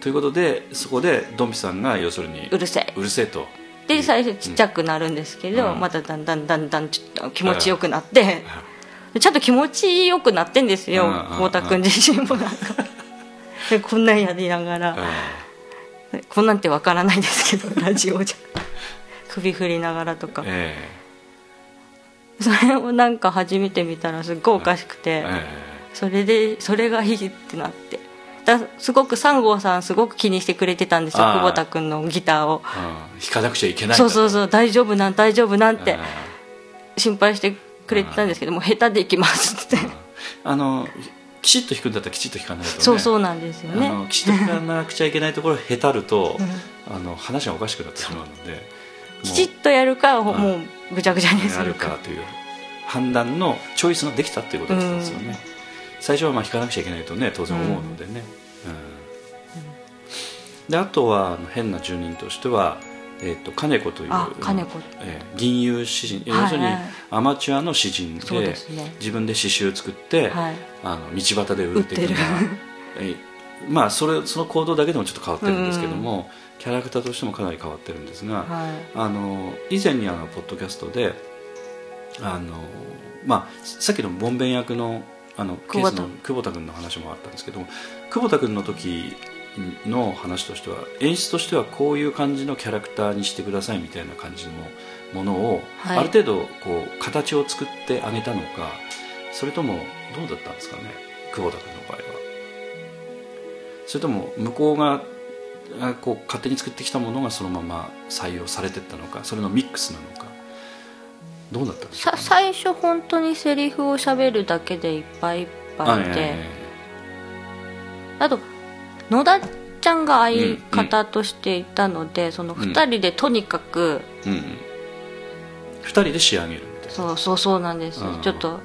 ということでそこでドンピさんが要するにうるせえ。うるせえと。で最初ちっちゃくなるんですけど、うん。まただんだんだんだんちょっと気持ちよくなって、でちゃんと気持ちよくなってんですようん。太田君自身もなんか。でこんなんやりながら、こんなんてわからないですけどラジオじゃ。首振りながらとか。え [laughs] それをなんか初めて見たらすっごいおかしくて、ええ。それでそれがいいってなって。だすごく三郷さんすごく気にしてくれてたんですよ久保田君のギターを。弾かなくちゃいけないそうそうそう大丈夫なん大丈夫なんってえ心配してくれてたんですけどもう下手でいきますって。えあのきちっと弾くんだったらきちっと弾かないとね。そうそうなんですよあねのきちっと弾かなくちゃいけないところへたると、あの話がおかしくなってしまうので。きちっとやるかもうぐちゃぐちゃにすやるるかかという判断のチョイスができたっていうことだったんですよね、最初はまあ弾かなくちゃいけないとね当然思うのでね、うん。であとは変な住人としては、えー、と金子というあ金子。えー銀融詩人、はい要するにはいアマチュアの詩人でね。自分で詩集を作って、はい。あの道端で売る的な。売ってる。[laughs] えーまあそれその行動だけでもちょっと変わってるんですけども、キャラクターとしてもかなり変わってるんですが、はい。あの以前にあのポッドキャストであの、まあ、さっきのボンベン役のあのケースの久保田君の話もあったんですけども久保田君の時の話としては演出としてはこういう感じのキャラクターにしてくださいみたいな感じのものを、はい。ある程度こう形を作ってあげたのかそれともどうだったんですかね久保田君の場合は。それとも向こうがあこう勝手に作ってきたものがそのまま採用されてったのかそれのミックスなのかどうだったんですか、さ最初本当にセリフを喋るだけでいっぱいいっぱいで、えあと野田ちゃんが相方としていたので、その2人でとにかく、えうんうん、2人で仕上げるみたいな。そうそうそうなんです、うん。ちょっと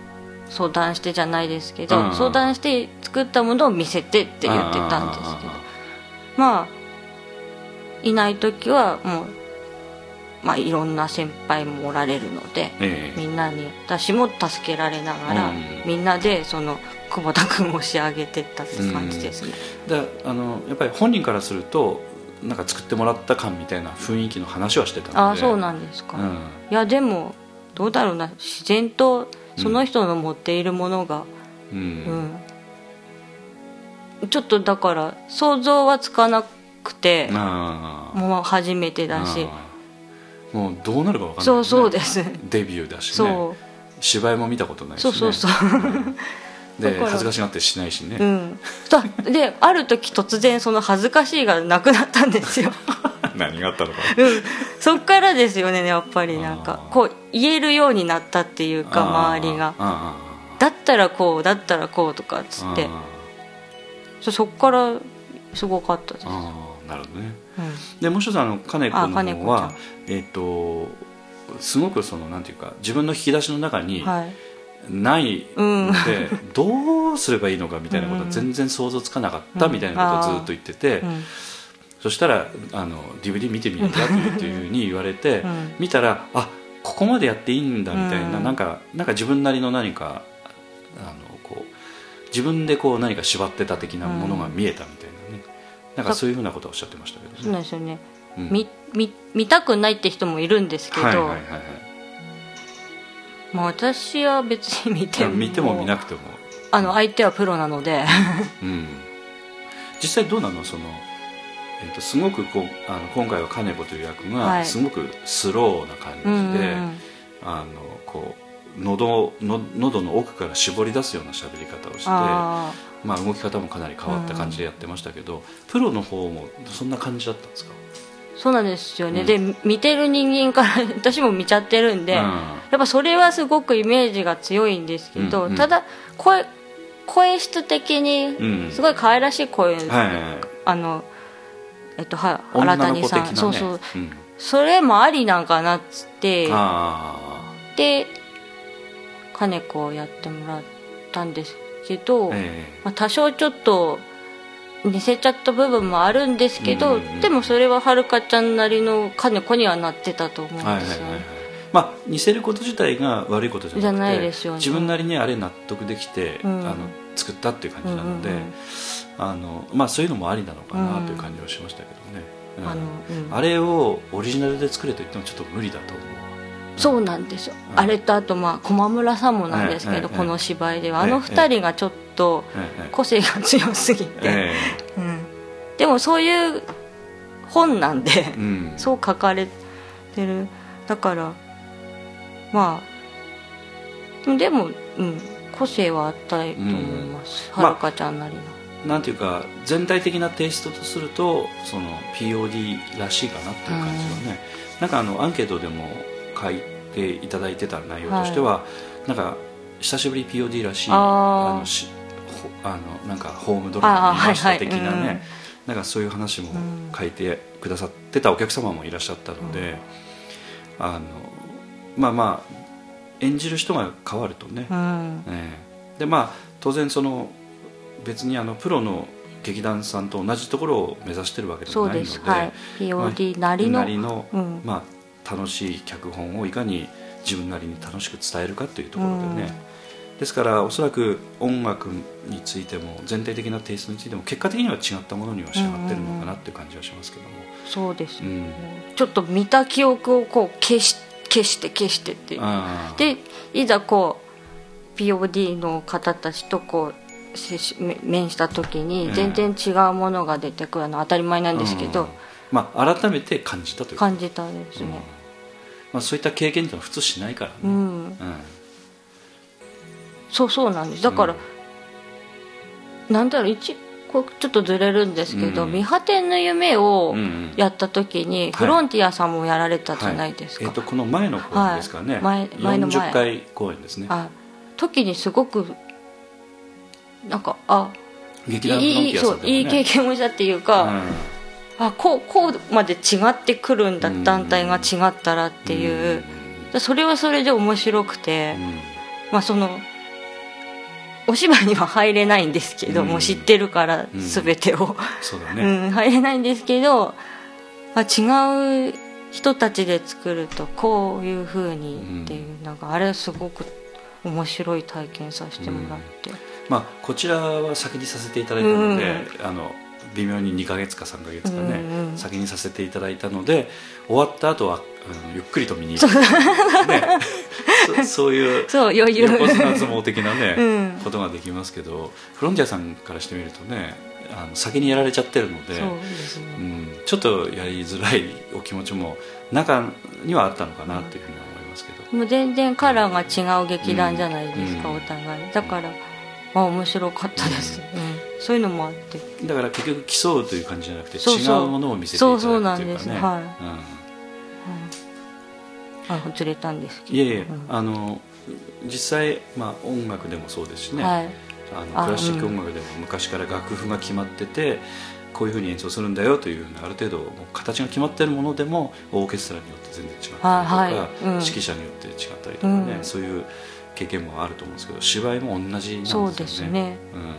相談してじゃないですけど、うん。相談して作ったものを見せてって言ってたんですけど。まあいない時はもう、まあ、いろんな先輩もおられるのでええ。みんなに私も助けられながら、うん。みんなでその久保田君を仕上げてったって感じですね、だあのやっぱり本人からするとなんか作ってもらった感みたいな雰囲気の話はしてたので。ああそうなんですか、うん。いやでもどうだろうな。自然とその人の持っているものが、うん。うん。ちょっとだから想像はつかなくて、ああもう初めてだし。もうどうなるか分かんない、そうそうです。デビューだしね。そう。芝居も見たことないし、ね、そうそうそう。でだから恥ずかしがってしないしね、うん。だである時突然その恥ずかしいがなくなったんですよ。[laughs] 何があったのか。うん。そっからですよねやっぱり。なんかこう言えるようになったっていうか周りが。あだったらこうだったらこうとかっつって。あそそっからすごかったです、なるほどね。うん。でもう一つあの金子の方はん。えっ、とすごくそのなんていうか自分の引き出しの中にはい。ないうん。ので、どうすればいいのかみたいなことは全然想像つかなかったみたいなことをずっと言ってて、うん。そしたらあの DVD 見てみるかっていうふうに言われて、うん。見たらあここまでやっていいんだみたいな、うん。なんかなんか自分なりの何かあのこう自分でこう何か縛ってた的なものが見えたみたいなんかそういうふうなことをおっしゃってましたけどそうなね。んですよね、うん。みみ見たくないって人もいるんですけど、はいはいはいはい。まあ、私は別に見ても。見ても見なくても、あの相手はプロなので。うん、実際どうなの？その、えー、とすごくこうあの今回は金子という役はい。がすごくスローな感じで、うんうんうん。あのこう喉の喉の奥から絞り出すような喋り方をしてあまあ、動き方もかなり変わった感じでやってましたけど、プロの方もそんな感じだったんですか、ーそうなんですよね、うん。で見てる人間から [laughs] 私も見ちゃってるんで、うん。やっぱそれはすごくイメージが強いんですけど、うんうん。ただ声声質的うにん。すごい可愛らしい声、はいはいはい。あのえっとは新谷さん、ね。そうそう。うん。それもありなんかなっつってあで金子をやってもらったんですけど、あえ。まあ、多少ちょっと似せちゃった部分もあるんですけど、うんうんうん。でもそれははるかちゃんなりの金子にはなってたと思うんえはいはいですよね、はいはい。まあ似せること自体が悪いことじゃなくてじゃないですよね自分なりにあれ納得できて、うん。あの作ったっていう感じなので、うんうんうん。あのまあ、そういうのもありなのかなという感じはしましたけどね、うん。あのうん。あれをオリジナルで作れと言ってもちょっと無理だと思うそうなんですよ、うんあれとあとまあ駒村さんもなんですけど、この芝居では。ええあの二人がちょっとええ個性が強すぎて、えうん、でもそういう本なんで、えうん。そう書かれてる。だからまあでも、うん、個性はあったいと思います、うん。はるかちゃんなりの、なんていうか全体的なテイストとするとその POD らしいかなっていう感じはね、なんかあのアンケートでも書いていただいてた内容としては、なんか久しぶり POD らしいあー。のしほあのなんかホームドラマ見ました的なね、あーはいはいうん。なんかそういう話もうん書いてくださってたお客様もいらっしゃったので、あのまあまあ演じる人が変わるとね、うん。ええ。でまあ当然その別にあのプロの劇団さんと同じところを目指してるわけでそうもないのでです。はい。POD なりの、なりのうん。まあ、楽しい脚本をいかに自分なりに楽しく伝えるかというところでね、ですからおそらく音楽についても全体的なテイストについても結果的には違ったものには仕上がってるのかなっていう感じはしますけども、そうですね、うん。ちょっと見た記憶をこう消し消して消してってでいざこう POD の方たちとこう接しめ面した時えにえ。全然違うものが出てくるのは当たり前なんですけど、うんまあ、改めて感じたという感じたですうん。ねまあ、そういった経験っていうのは普通しないからね、うん、うん。そうそうなんです。だから、なんだろう一こうちょっとずれるんですけど「うん。未破天の夢」をうんうん。やった時に、フロンティアさんもやられたじゃないですか、はい。えー、とこの前の公演ですからね、はい。前前の前。40回公演ですね。あ時にすごくなんかあ劇団フロンテいいそうィアさんね。いい経験をしたっていうか、うんあこうこうまで違ってくるんだ、うん団体が違ったらっていう、それはそれで面白くて、うん。まあそのお芝居には入れないんですけど、うん。もう知ってるからうん全てを、そうだね、うん入れないんですけどあ違う人たちで作るとこういう風にっていう、なんかあれはすごく面白い体験させてもらって、まあ、こちらは先にさせていただいたので、あの微妙に2か月か3か月かね、うんうん先にさせていただいたので終わった後はあのゆっくりと見に行く、ね、そ [laughs] そういうそう余裕。横綱相撲的なね、うん。ことができますけどフロンティアさんからしてみるとねあの先にやられちゃってるのでね、うん、ちょっとやりづらいお気持ちも中にはあったのかなというふうには思いますけど、もう全然カラーが違う劇団じゃないですか、うん。お互い。だからまあ面白かったです、うんそういうのもあって。だから結局競うという感じじゃなくて違うものを見せていただくというかね。そうそうなんです。はい。うん。あずれたんですけど。いえいえ、うん。あの実際、まあ、音楽でもそうですしね、はい。ああのクラシック音楽でも昔から楽譜が決まってて、こういうふうに演奏するんだよというある程度形が決まってるものでもオーケストラによって全然違ったりとか、はいはい。うん。指揮者によって違ったりとかね、うん。そういう経験もあると思うんですけど芝居も同じなんですよね。そうですね。うん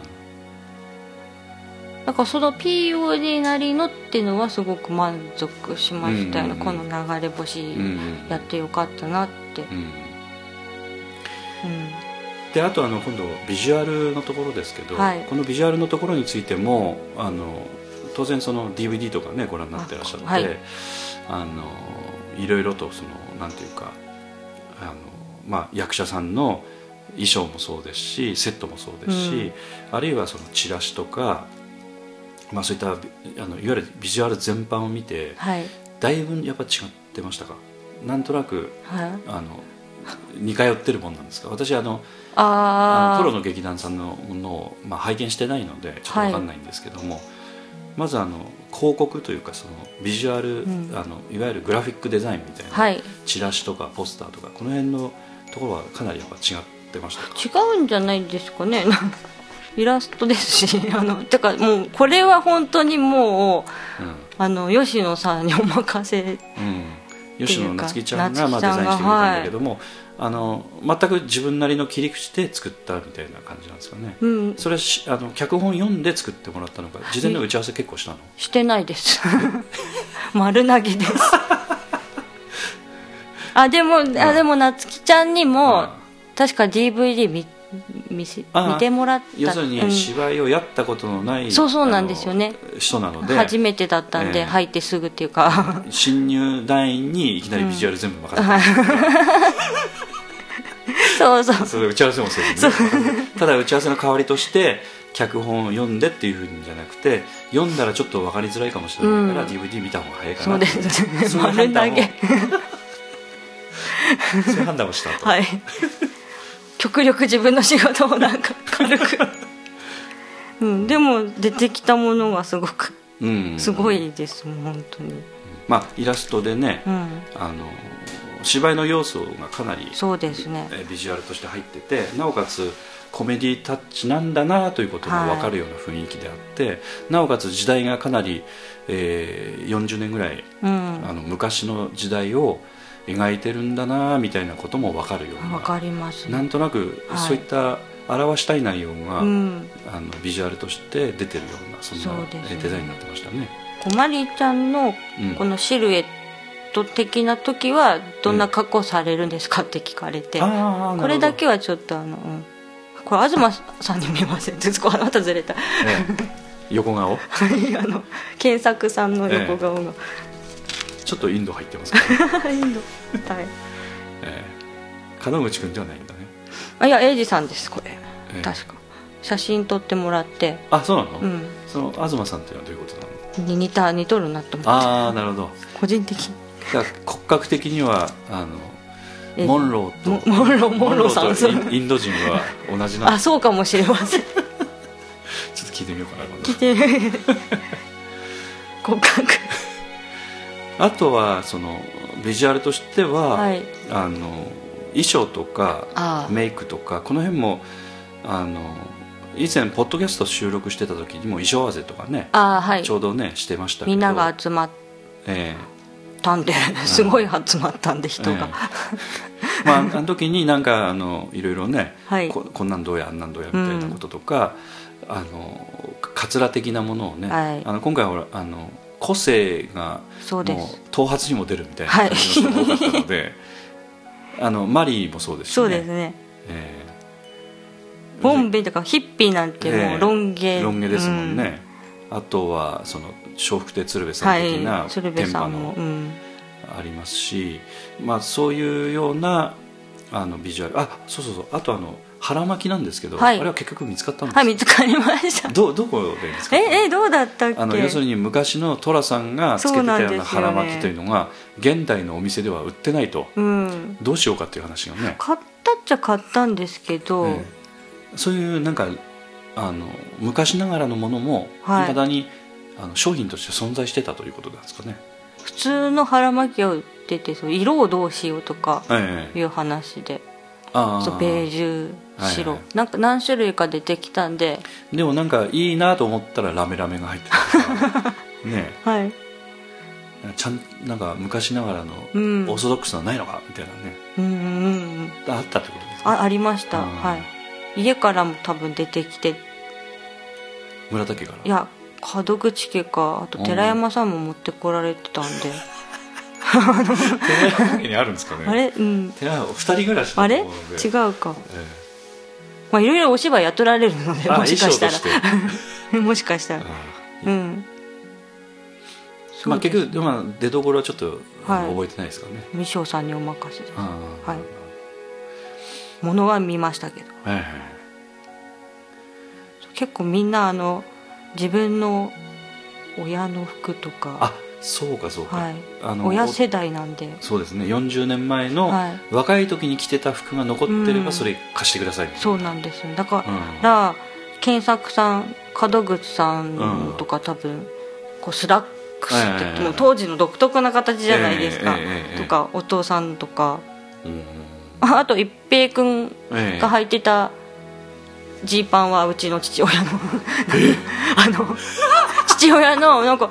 だからその POD なりのっていうのはすごく満足しましたよね、うんうんうん。この流れ星うんうんやってよかったなって、うんうん。であとあの今度ビジュアルのところですけど、はい。このビジュアルのところについてもあの当然その DVD とかねご覧になってらっしゃってあ、はい。のいろいろとそのなんていうかあの、まあ、役者さんの衣装もそうですしセットもそうですし、あるいはそのチラシとか、まあ、そういったビあのいわゆるビジュアル全般を見てはい。だいぶやっぱ違ってましたか？なんとなくはい。あの似通ってるもんなんですか？私あのあああのプロの劇団さんのものを、まあ、拝見してないのでちょっと分かんないんですけども、まずあの広告というかそのビジュアル、うん。あのいわゆるグラフィックデザインみたいな、はい。チラシとかポスターとかこの辺のところはかなりやっぱ違ってましたか？違うんじゃないですかね？イラストですし [laughs] あのてかもうこれは本当にもうあの吉野さんにお任せうん、うん、吉野夏樹ちゃんがまあデザインしてくれたんだけども、あの全く自分なりの切り口で作ったみたいな感じなんですかね、うん。それあの脚本読んで作ってもらったのか？事前の打ち合わせ結構したの？してないです。[laughs] 丸投げです。[laughs] あでも、あでも夏希ちゃんにも、うん。確か DVD 見見せあ見てもらった。要するにうん。芝居をやったことのない、そうそうなんですよね。人なので。初めてだったんで、ええ。入ってすぐっていうか。新入団員にいきなりビジュアル全部任せた、[laughs] そうそう。それ打ち合わせもせずにね。ただ打ち合わせの代わりとして脚本を読んでっていうふうにじゃなくて読んだらちょっと分かりづらいかもしれないから、うん。DVD 見た方が早いかそうなって。です。ねそそういう判断をしたと、はい極力自分の仕事をなんか軽く、[laughs] うん、でも出てきたものがすごくうん。すごいですもん本当に。まあイラストでね、うん。あの芝居の要素がかなりそうですね。えービジュアルとして入っててなおかつコメディタッチなんだなということが分かるような雰囲気であって、なおかつ時代がかなり、えー40年ぐらいうん。あの昔の時代を描いてるんだなみたいなことも分かるような。わかります。なんとなくはいそういった表したい内容が、うん。あのビジュアルとして出てるようなそんなデザインになってましたね。こまりちゃんのうん。このシルエット的な時はどんな格好されるんですかって聞かれてあーこれだけははちょっとあの、うん。これ東さんに見えません。ずっとあなたずれた。ええ。横顔？あの検索さんの横顔が、ちょっとインド入ってますから、[laughs] インド。はい。ええ。門口君ではないんだね。あいや英二さんですこれ、ええ。確か。写真撮ってもらって。あそうなの、うん。その東さんっていうのはどういうことなの？に似た似とるなと思って。ああなるほど。個人的骨格的にはあのえモンローとモモンローモンローさんインド人は同じなの？あそうかもしれません。[laughs] ちょっと聞いてみようかな聞いて。み [laughs] 骨格あとはそのビジュアルとしては、はい。あの衣装とかメイクとかこの辺もあの以前ポッドキャスト収録してた時にも衣装合わせとかねあはい。ちょうどねしてましたけど。みんなが集まっえたんですごい集まったんで人が、えまあ、あの時になんかあのいろいろね、はい。ここんなんどうやあんなんどうやみたいなこととか、あのカツラ的なものをね、はい。あの今回はほらあの個性がもう頭髪にも出るみたいなはい。感じの人が多かったので、[laughs] あのマリーもそうですし、ね、そうですね。ええ。ボンベとかヒッピーなんてもうロン毛、ロン毛ですもんね、あとはその笑福亭鶴瓶さん的なはい。鶴瓶さんも、ありますし、まあ、そういうようなあのビジュアル。あそうそうそう。あとあの腹巻きなんですけど、はい。あれは結局見つかったんですはい見つかりました。どどこで見つかったの？え [laughs] えどうだったっけ？あの要するに昔の寅さんがつけてたような腹巻きというのが現代のお店では売ってないと。うん。どうしようかっていう話がね、買ったっちゃ買ったんですけど、ええ。そういうなんかあの昔ながらのものもいはい。まだに、あの商品として存在してたということなんですかね、普通の腹巻きを売っててそう色をどうしようとかええ。いう話で、ああそうベージュ白、はいはい。なんか何種類か出てきたんで。でもなんかいいなと思ったらラメラメが入ってた。[laughs] ねはい。えちゃんなんか昔ながらのうん。オーソドックスなのないのか？みたいなね、うんうんうんあったってことですかあありました。うん。はい。家からも多分出てきて。村田家から？いや門口家か。あと寺山さんも持ってこられてたんで、[laughs] 寺山家にあるんですかね。あれ？うん。寺山二人暮らしだあれ？違うか。えまあいろいろお芝居やっとられるのでもしかしたら。もしかしたら。[laughs] あうん。まあ、結局、まあ、出どころはちょっと、はい。覚えてないですからね未章さんにお任せで。すはい。ものは見ましたけど。はいはい。結構みんなあの自分の親の服とか。あそうかそうか、はいあの親世代なんで。そうですね。40年前のはい。若い時に着てた服が残ってれうん。ばそれ貸してくださいみたいな。そうなんですよ。だかうん。ら、検索さん門口さんとか多分こうスラックスって、ええもう当時の独特な形じゃないですか、とかお父さんとか。うん。あ [laughs] あと一平君ええ。が履いてたジーパンはうちの父親の。[laughs] あの父親のなんか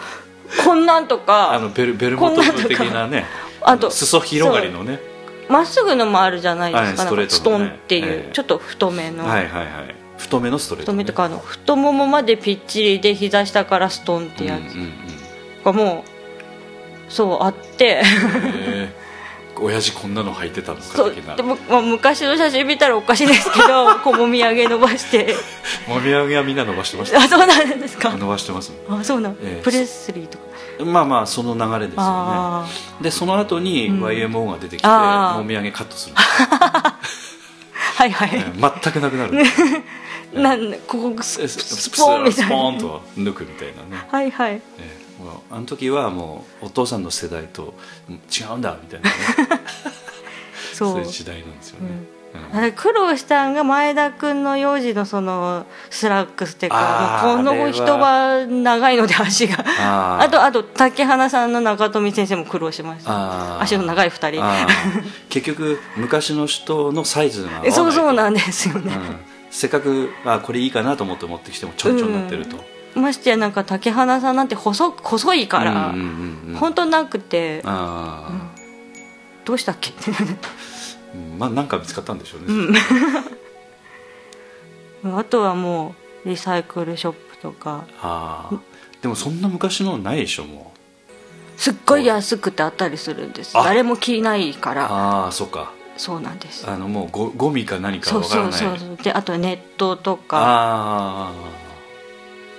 こんなんとかあのベルベルモト風的なねあと裾広がりのね。まっすぐのもあるじゃないですか,、はいストレートストンっていう、ええ。ちょっと太めの、はいはいはい。太めのストレート、ね、太めとかあの太ももまでぴっちりで膝下からストンってやうんうんうん。つがもうそうあって。へえ親父こんなの履いてたのかでも、まあ、昔の写真見たらおかしいですけど [laughs] こうもみあげ伸ばして。もみあげはみんな伸ばしてました。あそうなんですか。伸ばしてます。あそうなん、ええ。プレスリーとか。まあまあその流れですよね。あでその後にうん。YMO が出てきて、あー。もみあげカットする。あ [laughs] はいはい、ええ全くなくなる。[laughs] なんここスポーンみたいな。スポーンと抜くみたいなね、はいはい。ええ。もうあの時はもうお父さんの世代とうん違うんだみたいなね。[laughs] そう。いう時代なんですよね、うん。あれ苦労したんが前田君の幼児のそのスラックスっていうかこの人は長いので足が。あとあと竹花さんの中富先生も苦労しました。足の長い二人。あー。結局昔の人のサイズが [laughs] そうそうなんですよね、うん。せっかくあこれいいかなと思って持ってきてもちょんちょんになってると、ましてやなんか竹花さんなんて細細いから、うんうんうんうん。本当なくてああ、どうしたっけ？うんまあなんか見つかったんでしょうね、[laughs] あとはもうリサイクルショップとか。ああ。でもそんな昔のないでしょもすっごい安くてあったりするんです。あ。誰も着ないから。うああそうか。そうなんです。あのもうゴゴミか何かそうわからない。そうそうそうであとネットとか。あ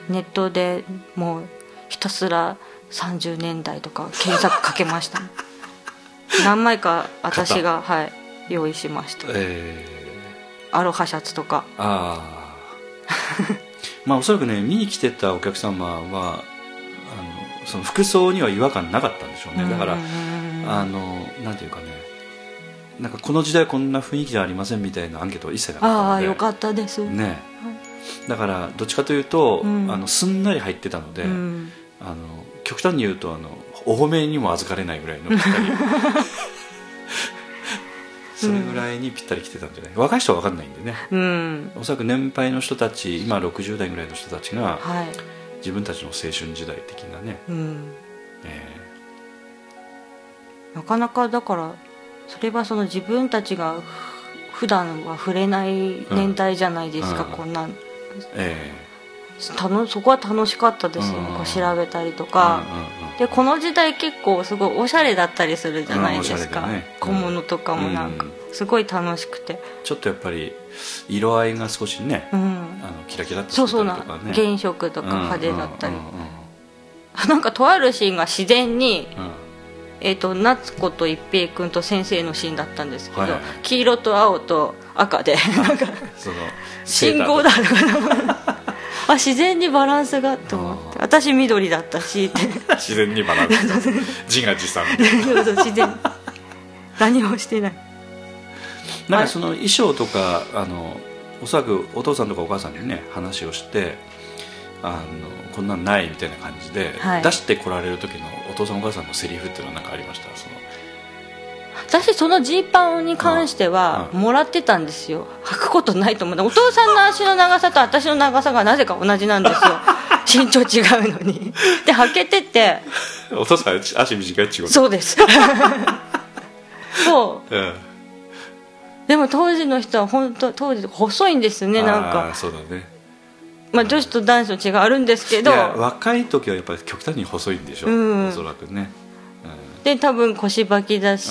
ネットでもうひたすら30年代とか検索かけました。[laughs] 何枚か私が、はい、用意しました。あえ。アロハシャツとか。ー、ああ。[laughs] まあおそらくね見に来てたお客様はあのその服装には違和感なかったんでしょうね。だからあのなんていうかね。なんかこの時代こんな雰囲気じゃありませんみたいなアンケートは一切なかったので。ああよかったです、ねだからどっちかというと、うん。あのすんなり入ってたので、うん。あの極端に言うとあのお褒めにも預かれないぐらいのぴったり。[laughs] それぐらいにぴったり来てたんじゃない？若い人は分かんないんでね。うん。おそらく年配の人たち今60代ぐらいの人たちがはい。自分たちの青春時代的なね、うん。えなかなかだからそれはその自分たちがふ普段は触れない年代じゃないですか、うん。こんなえたのそこは楽しかったですよ。こう調べたりとーか、でこの時代結構すごいおしゃれだったりするじゃないですか、ね。小物とかもなんか。うんすごい楽しくて。ちょっとやっぱり色合いが少しね、うん。あのキラキラっとしてそうそうな。たりとかね原色とか派手だったり、[laughs] なんかとあるシーンが自然に、うん。えー、と夏子と一平君と先生のシーンだったんですけど、はいはい。黄色と青と赤で。なんかその信号だとか。あ自然にバランスがと思って。私緑だったしって。[laughs] 自然にバランスが自画自賛自然。何もしてない。なんかその衣装とかあのおそらくお父さんとかお母さんにね話をしてあのこんなんないみたいな感じで、はい。出してこられる時のお父さんお母さんのセリフっていうのは何かありました？その私そのジーパンに関してはうん。もらってたんですよ。履くことないと思う。お父さんの足の長さと私の長さがなぜか同じなんですよ。[laughs] 身長違うのに。で履けてて。お父さん足短いっちゅうそうです。[laughs] そう。うんでも当時の人は本当当時細いんですねなんあか。ーそうだね。まあ女子と男子の違いあるんですけいどや若い時はやっぱり極端に細いんでしょ、うん。おそらくね、で多分腰履きだし、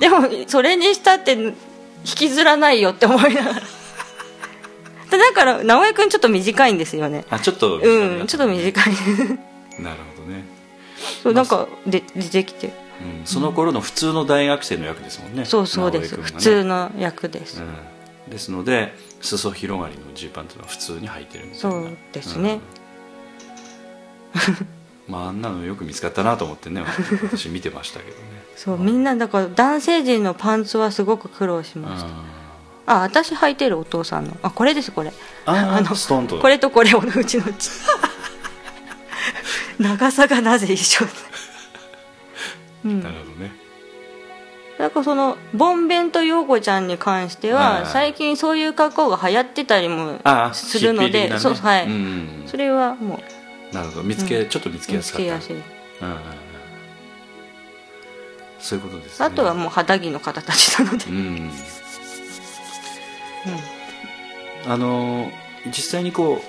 でもそれにしたって引きずらないよって思いながら。[laughs] でだから直江君ちょっと短いんですよね。あちょっとうんちょっと短い。[laughs] なるほどね、そうなんかで出てきて。うん、その頃の普通の大学生の役ですもんね。そうそうです、ね。普通の役です、うん、ですので裾広がりのジーパンというのは普通に履いてるみたいな。そうですね、うんまああんなのよく見つかったなと思ってね [laughs] 私見てましたけどね。そうみんなだから男性陣のパンツはすごく苦労しました。あ私履いてるお父さんの。あこれですこれ。あのストンと。これとこれをうちの [laughs] 長さがなぜ一緒うん。なるほどね。だからそのボンベンと陽子ちゃんに関しては最近そういう格好が流行ってたりもああするので、そうはい、うん。それはもなるほど。見つけ、ちょっと見つうけやすかった。見つけやすい。うんうんうん。そういうことですね。あとはもう肌着の方たちなので、うん。あの実際にこ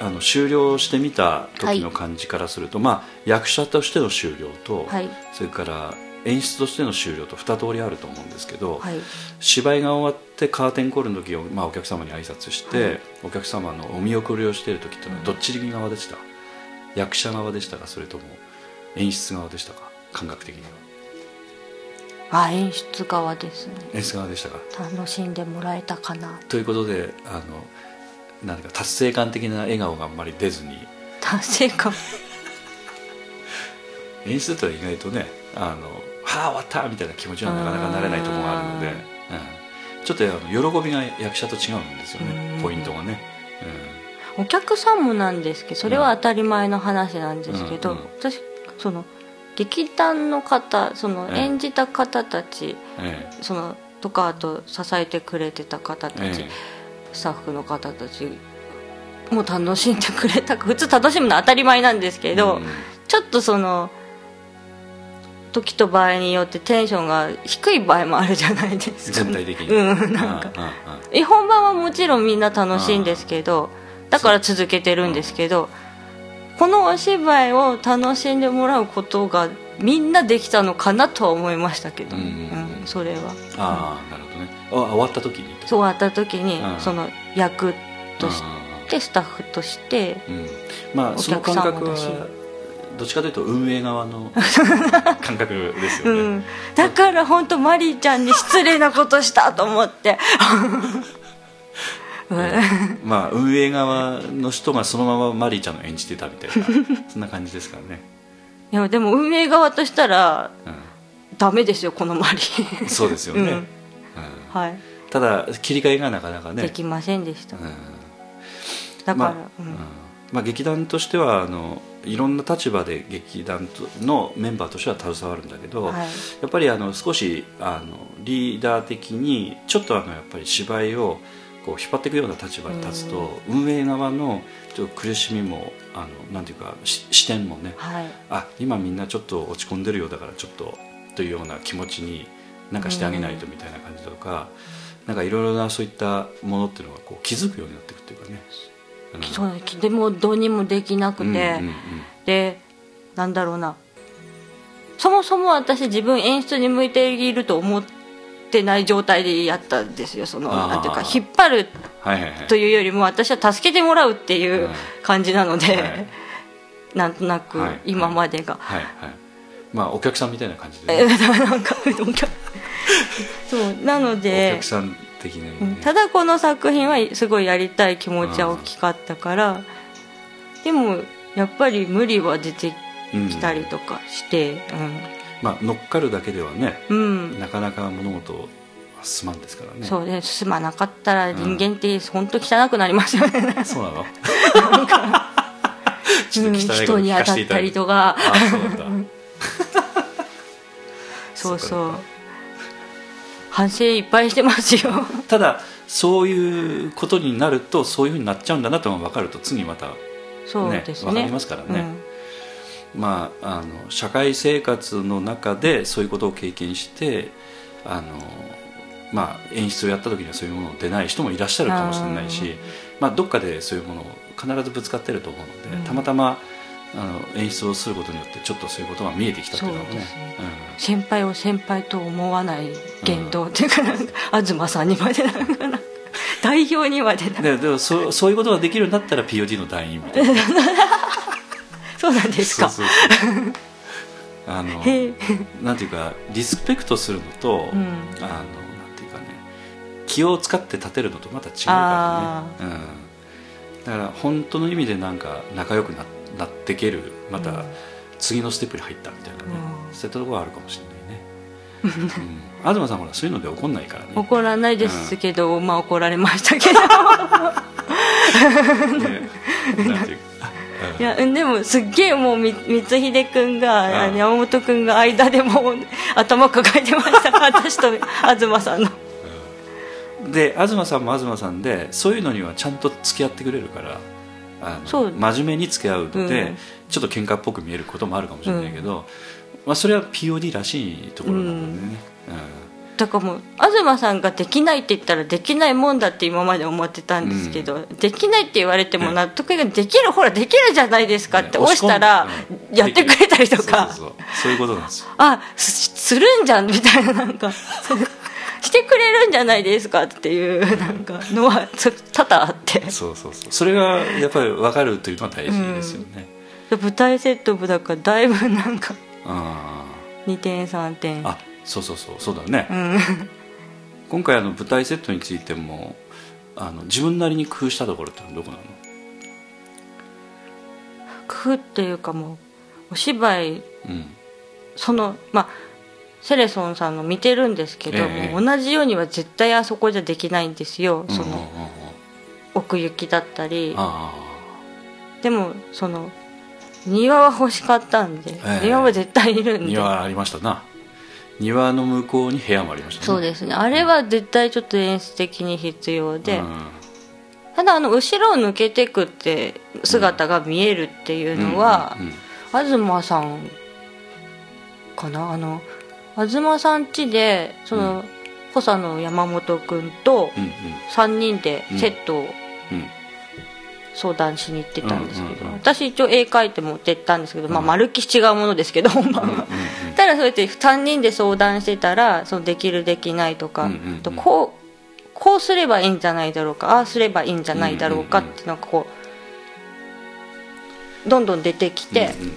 うあの終了してみた時の感じからすると、まあ役者としての終了と、はい。それから演出としての終了と二通りあると思うんですけど、はい。芝居が終わってカーテンコールの時を、まあ、お客様に挨拶して、はい。お客様のお見送りをしている時ってどっち側でした、役者側でしたか？それとも演出側でしたか？感覚的には。あ演出側ですね。演出側でしたか？楽しんでもらえたかな。ということであのなんか達成感的な笑顔があんまり出ずに。達成感。演出ってのは意外とね「あのはあ終わった!」みたいな気持ちにはなかなかなれないところがあるので、うん、ちょっとあの喜びが役者と違うんですよね。うん。ポイントがね、お客さんもなんですけどそれは当たり前の話なんですけど、うんうん。私その劇団の方そのええ。演じた方たち、うんえ。そのとかあと支えてくれてた方たち、ええ。スタッフの方たちも楽しんでくれた普通楽しむのは当たり前なんですけど、うん。ちょっとその時と場合によってテンションが低い場合もあるじゃないですか、全体的に。うんなんか。うんうんうん。え本番はもちろんみんな楽しいんですけどだから続けてるんですけどこのお芝居を楽しんでもらうことがみんなできたのかなとは思いましたけど、うんうんそれは。ああなるほどね。あ終わった時に？そう終わった時に、うん。その役としあてスタッフとしてーうん。まあおその客感覚はどっちかというと運営側の [laughs] 感覚ですよね、うん、だから本当マリーちゃんに失礼なことしたと思って。う [laughs] んまあ運営側の人がそのままマリーちゃんを演じてたみたいな [laughs] そんな感じですからね、いやでも運営側としたらうダメですよこのマリー。ん、そうですよね、うん。うん。はい、ただ切り替えがなかなかね。できませんでした、うん。だから、まあまあ、劇団としてはあのいろんな立場で劇団とのメンバーとしては携わるんだけど、はい。やっぱりあの少しあのリーダー的にちょっとあのやっぱり芝居をこう引っ張っていくような立場に立つと、運営側のちょっと苦しみもあのなんていうかし視点もねはい。あ今みんなちょっと落ち込んでるようだからちょっとというような気持ちになんかしてあげないとみたいな感じとか、なんかいろいろなそういったものっていうのがこう気づくようになっていくっていうかね。うんそうでもどうにもできなくて、うんうんうん。でなんだろうな。そもそも私自分演出に向いていると思ってない状態でやったんですよ。そのなんていうか引っ張るというよりも私は助けてもらうっていうはい感じなので、はい。[laughs] なんとなくはい。今までが、はい。はい。まあお客さんみたいな感じで、えね、なんかお客 [laughs] そうなのおで客さん的にね、うん。ただこの作品はすごいやりたい気持ちは大きかったからでもやっぱり無理は出てうんきたりとかしてまあ乗っかるだけではねうん、うんなかなか物事は進まんですからね。そうね進まなかったら人間って本当汚くなりますよね、そうなの？うん人に当たったりとか。あそうそう反省いっぱいしてますよ。ただそういうことになるとそういうふうになっちゃうんだなってのが分かると次またそうですね。わかりますからね。うんまあ、あの社会生活の中でそういうことを経験してあの、まあ、演出をやった時にはそういうもの出ない人もいらっしゃるかもしれないし、まあ、どっかでそういうものを必ずぶつかってると思うので、うん。たまたまあの演出をすることによってちょっとそういうことが見えてきたっていうのはねそうですね先輩を先輩と思わない言動っていうかなんか東さんにまでなんか [laughs] 代表にまでなででもそそういうことができるんだったら POD の団員みたいな [laughs] そうなんですか。そうそうそう。あのなんていうかリスペクトするのと、うん。あのなんていうかね気を使って立てるのとまた違うからね、うん、だから本当の意味でなんか仲良くななっていけるまたうん。次のステップに入ったみたいなね、うん。そういったところはあるかもしれないね、うん、東さんほらそういうので怒んないからね。怒らないですけど、まあ怒られましたけど。[laughs] ね。なんていうかいやうん。でもすっげえもうみ光秀君が、うん。山本君が間でもう頭抱えてました。[laughs] 私と東さんの。で東さんも東さんでそういうのにはちゃんと付き合ってくれるからそう。真面目に付き合うので、うん。ちょっと喧嘩っぽく見えることもあるかもしれないけど、まあ、それは POD らしいところなのでね、だからもう東さんができないって言ったらできないもんだって今まで思ってたんですけど、できないって言われても納得ができるほらできるじゃないですかってね。押したらやってくれたりとか。そういうことなんですよ。あすするんじゃんみたいななんか。[laughs] してくれるんじゃないですかっていうなんかのはつ多々あって。そうそうそう。それがやっぱり分かるというのは大事ですよね、舞台セットもだからだいぶなんかあ2点3点。あそうそうそうそうだね、うん。今回あの舞台セットについてもあの自分なりに工夫したところってのはどこなの？工夫っていうかもうお芝居うん。そのまあセレソンさんの見てるんですけど、ええ。もう同じようには絶対あそこじゃできないんですよ、その奥行きだったり。あでもその庭は欲しかったんで、ええ。庭は絶対いるあんで。庭ありましたな庭の向こうに部屋もありましたね。そうですね。あれは絶対ちょっと演出的に必要で、うん。ただあの後ろを抜けてくって姿が見えるっていうのは、うんうん東さんかな？あの東さん家でその、補佐の山本君とうんうん。3人でセットをうん。相談しに行ってたんですけど、うんうんうん私一応絵描いて持ってったんですけど、まあ、丸き違うものですけど本番は、ただそうやって3人で相談してたらそのできるできないとか、うんうんうん。とこうこうすればいいんじゃないだろうかああすればいいんじゃないだろうかっていうのがこうどんどん出てきて、うんうんうん。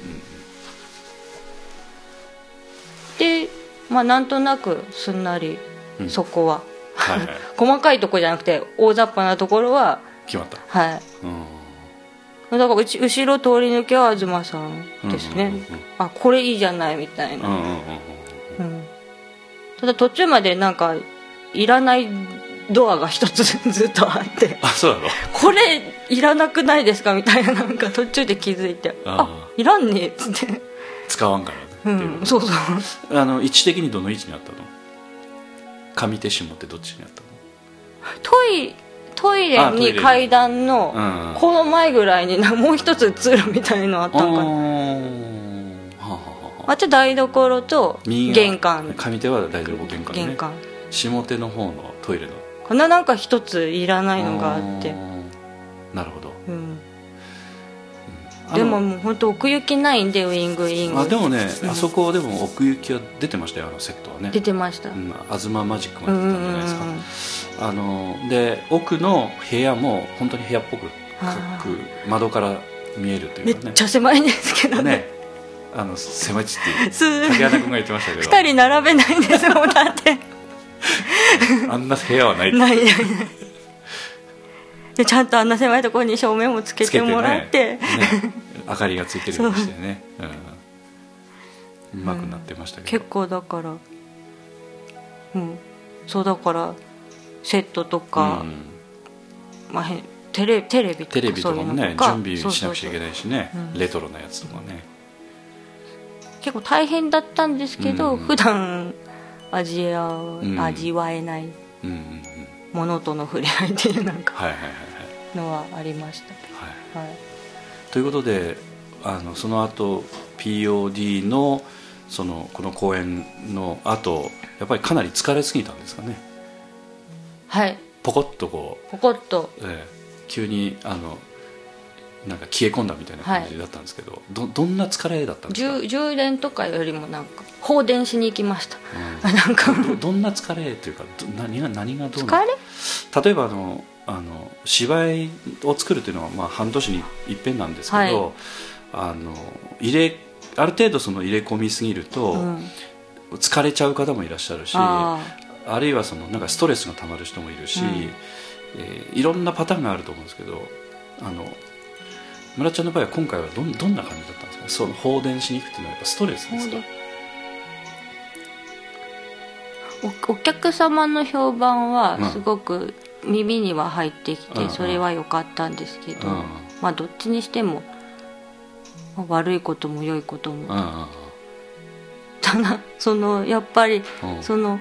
でまあなんとなくすんなりうん。そこは、はいはい。[laughs] 細かいとこじゃなくて大雑把なところは決まった。はい。うんだからうち後ろ通り抜けは東さんですね、うんうんうんうん。あこれいいじゃないみたいな、うんうんうんうん。うん。ただ途中までなんかいらないドアが一つ [laughs] ずっとあって。あそうなの？これいらなくないですかみたいななんか途中で気づいて。ああいらんねっつって。使わんからうんそうそう。あの位置的にどの位置にあったの？上手下ってどっちにあったの？トイトイレに階段のうん。この前ぐらいにな [laughs] もう一つ通路みたいのあったのかな。はあはあはああ。と台所と玄関。上手は大丈夫玄関ね。玄関。下手の方のトイレの。こんななんか一ついらないのがあって。なるほど。うん。でももう本当奥行きないんでウイングイン。グあでもね、うんあそこでも奥行きは出てましたよあのセットはね。出てました。うん、東マジックうまで出たんじゃないですか、あので奥の部屋も本当に部屋っぽく窓から見えるといめうかね。っちゃ狭いんですけどね。ね。あの狭いっちってす竹穴君が言ってましたけど。二人並べないんですもんだって。[laughs] あんな部屋はないないないない。でちゃんとあんな狭いところに照明もつけてもらって。ね。ね。明かりがついてるようにしてね。うん、うまくなってましたけど、結構だからうん。そうだからセットとか、まあ、へテレテレビとかテレビとかもね準備しなくちゃいけないしね。うん。レトロなやつとかね。結構大変だったんですけど、うん。普段味わう、ん。味わえないものとの触れ合いっていうなんかのはありました。はい。はい。ということであのその後 POD のそのこの公演の後やっぱりかなり疲れすぎたんですかねはい。ポコッとこポコッと。う、ええ急にあのなんか消え込んだみたいな感じだったんですけど、どどんな疲れだったんですか？充充電とかよりもなんか放電しに行きました。うん。[laughs] なんか。どどんな疲れというかど何が何がどう疲なれ？例えばあのあの芝居を作るというのは、まあ、半年に一遍なんですけど、はい。あの入れある程度その入れ込みすぎると、うん。疲れちゃう方もいらっしゃるしああるいはそのなんかストレスがたまる人もいるし、うん。えーいろんなパターンがあると思うんですけどあの村ちゃんの場合は今回はどんどんな感じだったんですか？その放電しに行くっていうのはやっぱストレスですか？おお客様の評判うん。はすごく耳には入ってきうんてそれは良かったんですけど、うんまあどっちにしてもまあ悪いことも良いことも。ただそのやっぱりうん。その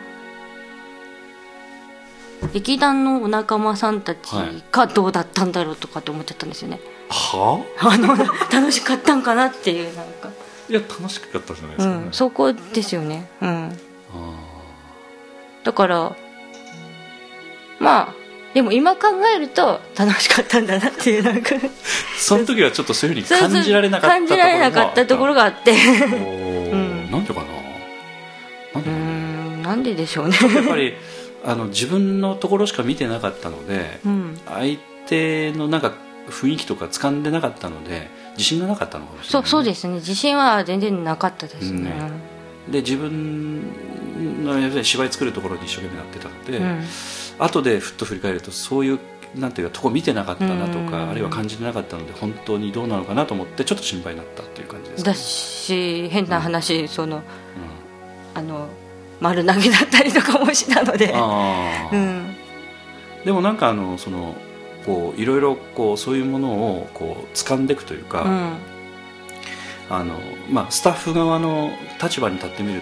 劇団のお仲間さんたちはい。がどうだったんだろうとかって思っちゃったんですよね、はあ？[laughs] の楽しかったんかなっていうなんか、いや楽しかったじゃないでうすかね、ん、そこですよね。うん。あだからまあでも今考えると楽しかったんだなっていうなんか。ー [laughs] その時はちょっとそういうふうに感じられなかった感じられなかったところががあって。[laughs] うん。なんでかな。なんうでなんででしょうね。やっぱりあの自分のところしか見てなかったので、うん相手のなんか雰囲気とか掴んでなかったので自信がなかったのかもしれない、そうそうですね。自信は全然なかったですね。で自分の芝居作るところに一生懸命やってたので、うん。後でふっと振り返るとそういうなんていうかとこ見てなかったなとか、うん。あるいは感じてなかったので本当にどうなのかなと思ってちょっと心配になったっていう感じですかだね、し変な話、そのあの丸投げだったりとかもしたので。うん、でもなんかあのそのこういろいろこうそういうものをこう掴んでいくというか、うん。あのまあ、スタッフ側の立場に立ってみる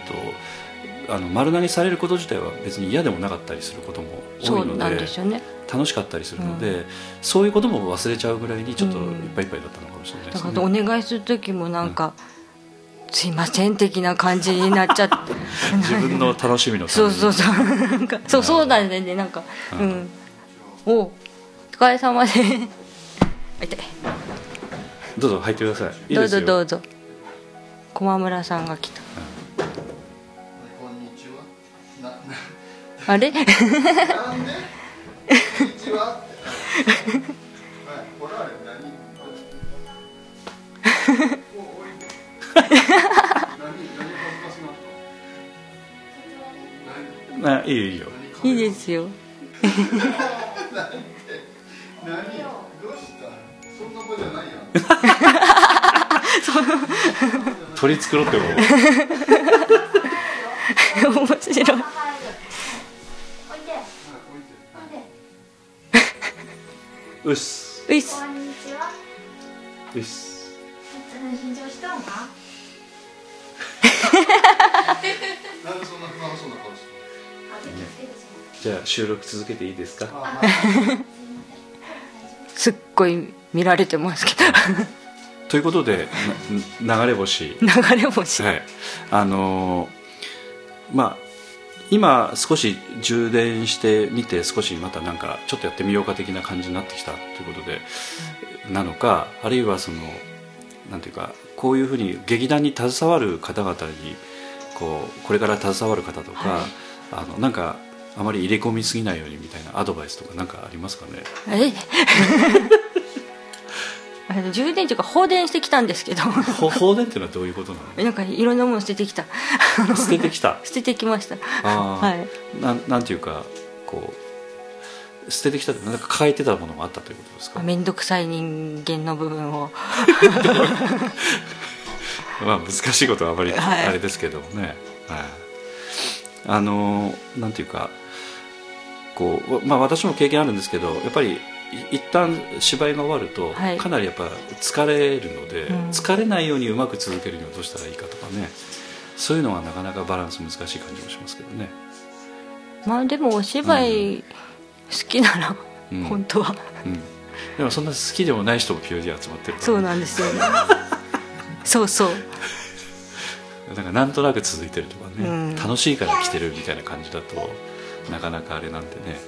とあの丸投げされること自体は別に嫌でもなかったりすることも多そいうのでね。楽しかったりするので、そういうことも忘れちゃうぐらいにちょっといっぱいいっぱいだったのかもしれないですね。お願いする時もなんか、すいません的な感じになっちゃって。[laughs] 自分の楽しみのそうそうそう。なんかそうそうなんだよね。なんか。ううん。ん、おお疲れ様で。どうぞ入ってください。いいどうぞどうぞ。駒村さんが来た。こんにちは。あれ？あれ、何。おおい、いいよいいよいいですよ、取り繕っても面白いおいではい、なんでそんな不安そうな顔して。じじゃあ収録続けていいですか？あ、すっごい見られてますけということでな流れ星。ど流れ星。はい。あのーまあ今少し充電してみて少しまたなんかちょっとやってみようか的な感じになってきたということで、なのかあるいはそのなんていうかこういうふうに劇団に携わる方々にこうこれから携わる方とか、はい。あのなんかあまり入れ込みすぎないようにみたいなアドバイスとかなんかありますかね？え？[laughs] あの充電っていうか放電してきたんですけど。[laughs] ほ放電っていうのはどういうことなの？なんかいろんなもの捨ててきた。捨ててきた。[laughs] 捨ててきました。はい。なんなんていうかこう捨ててきたってなんか抱えてたものがあったということですか、面倒くさい人間の部分を。[laughs] まあ難しいことはあまりはい。あれですけどもね、はい、あのなんていうかこうまあ私も経験あるんですけどやっぱりい一旦芝居が終わると、はい。かなりやっぱ疲れるので、うん。疲れないようにうまく続けるにはどうしたらいいかとかね。そういうのはなかなかバランス難しい感じもしますけどね。まあでもお芝居好きなら、うん。本当は。うん。でもそんな好きでもない人も POD 集まってるそうなんですよね。[laughs] そうそう。なんかなんとなく続いてるとかね、うん。楽しいから来てるみたいな感じだとなかなかあれなんでね。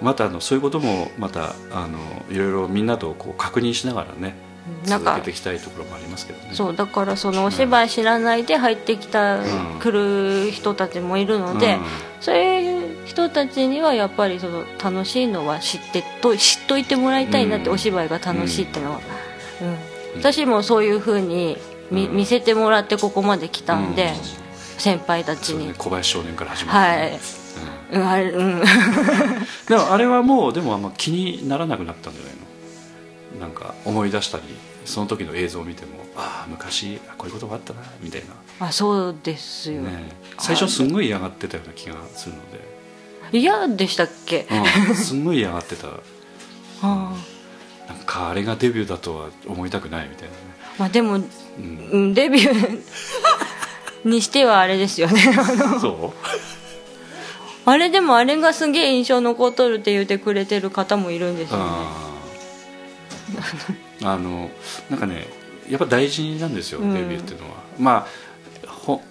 またあのそういうこともまたあのいろいろみんなとこう確認しながらねなん。か続けていきたいところもありますけどね。そうだからそのお芝居知らないで入ってきた、ん。来る人たちもいるので、うん。そういう人たちにはやっぱりその楽しいのは知ってと知っといてもらいたいなって、うん。お芝居が楽しいってのは、うん。うん。私もそういうふうに見,、うん。見せてもらってここまで来たんで、うん。先輩たちに、ね、小林少年から始まる、はい、うん、あれうん。[laughs] でもあれはもうでもあんま気にならなくなったんじゃないの？なんか思い出したりその時の映像を見てもああ昔あこういうことがあったなみたいあそうですよ、な、ね、最初すんごい嫌がってたような気がするので、嫌でしたっけ、うん、すんごい嫌がってた。あなんかあれがデビューだとは思いたくないみたいなね。ーまあでも、うん。うん、デビューにしてはあれですよね。[laughs] あのそう？あれでもあれがすげえ印象残っとるって言ってくれてる方もいるんですよね。あのなんかねやっぱ大事なんですよ、うん。デビューっていうのは。まあほ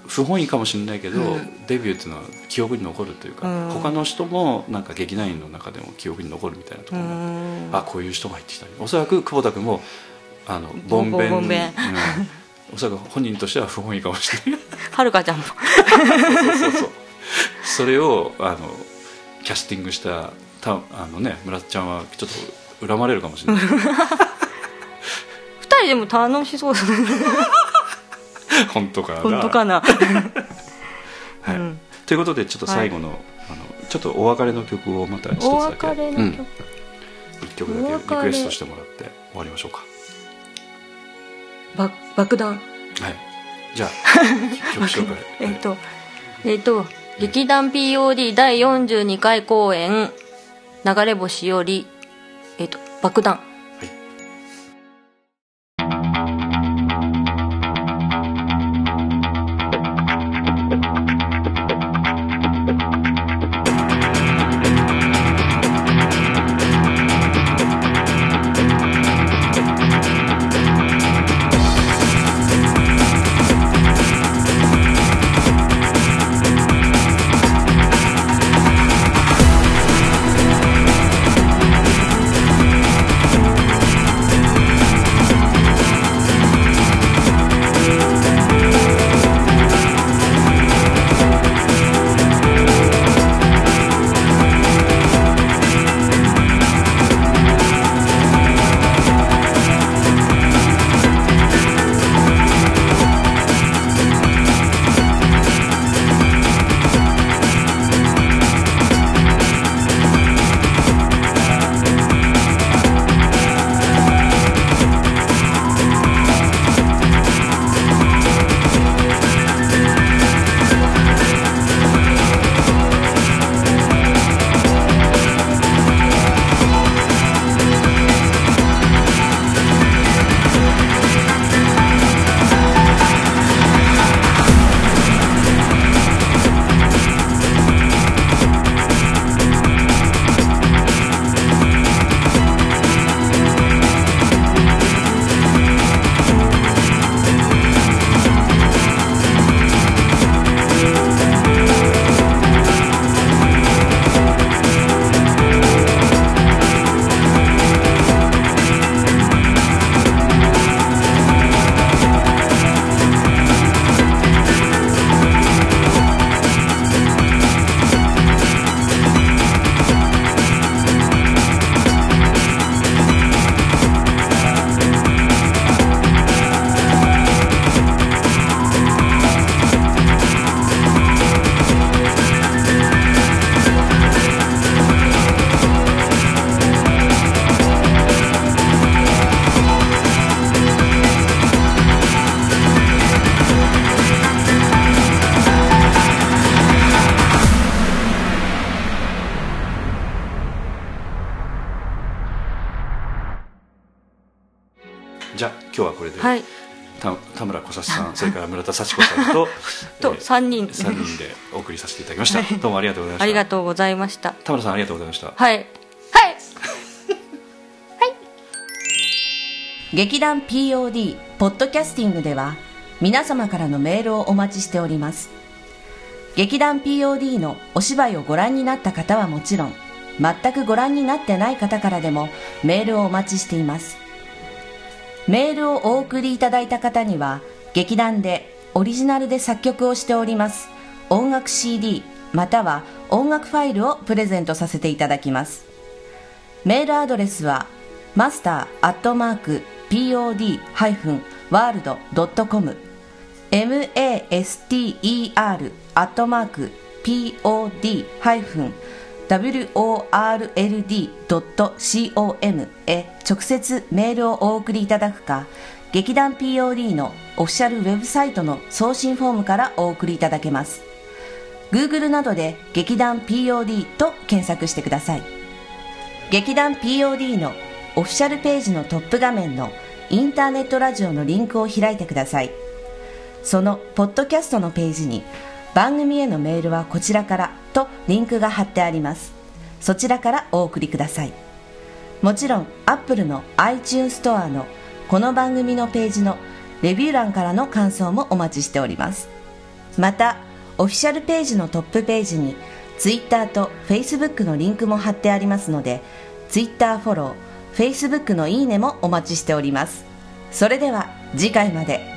不本意かもしれないけど、うん。デビューっていうのは記憶に残るというか、うん。他の人もなんか劇団員の中でも記憶に残るみたいなとこうろが、ん。あこういう人が入ってきた。おそらく久保田君もあのボンベンボン。ベン。うん。[laughs] おそらく本人としては不本意かもしれない。はるかちゃんも。そうそうそうそれをあのキャスティングしたたあのね村津ちゃんはちょっと恨まれるかもしれない。[laughs] 二人でも楽しそう [laughs] 本当かな。本当かな。[laughs] はい。うん。ということでちょっと最後の,、あのちょっとお別れの曲をまた一つだけ。お別れの曲、うん、一曲だけリクエストしてもらって終わりましょうか。ば爆弾。はい。じゃあ [laughs] 曲紹介。えっとえっと劇団 POD 第42回公演流れ星よりえっと爆弾んそれから村田幸子さんと [laughs] とえー三人。三人でお送りさせていただきました。どうもありがとうございました。ありがとうございました。田村さんありがとうございました。はい。はい。劇団 POD ポッドキャスティングでは皆様からのメールをお待ちしております。劇団 POD のお芝居をご覧になった方はもちろん全くご覧になってない方からでもメールをお待ちしています。メールをお送りいただいた方には劇団でオリジナルで作曲をしております。音楽 CD または音楽ファイルをプレゼントさせていただきます。メールアドレスはマスターアットマーク pod-world.com master アットマーク pod-world.com へ直接メールをお送りいただくか劇団 POD のオフィシャルウェブサイトの送信フォームからお送りいただけます。Google などで劇団 POD と検索してください。劇団 POD のオフィシャルページのトップ画面のインターネットラジオのリンクを開いてください。そのポッドキャストのページに番組へのメールはこちらからとリンクが貼ってあります。そちらからお送りください。もちろん Apple の iTunes ストアのこの番組のページのレビュー欄からの感想もお待ちしております。またオフィシャルページのトップページに Twitter と Facebook のリンクも貼ってありますので Twitter フォロー Facebook のいいねもお待ちしております。それでは次回まで。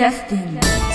Justin. Justin.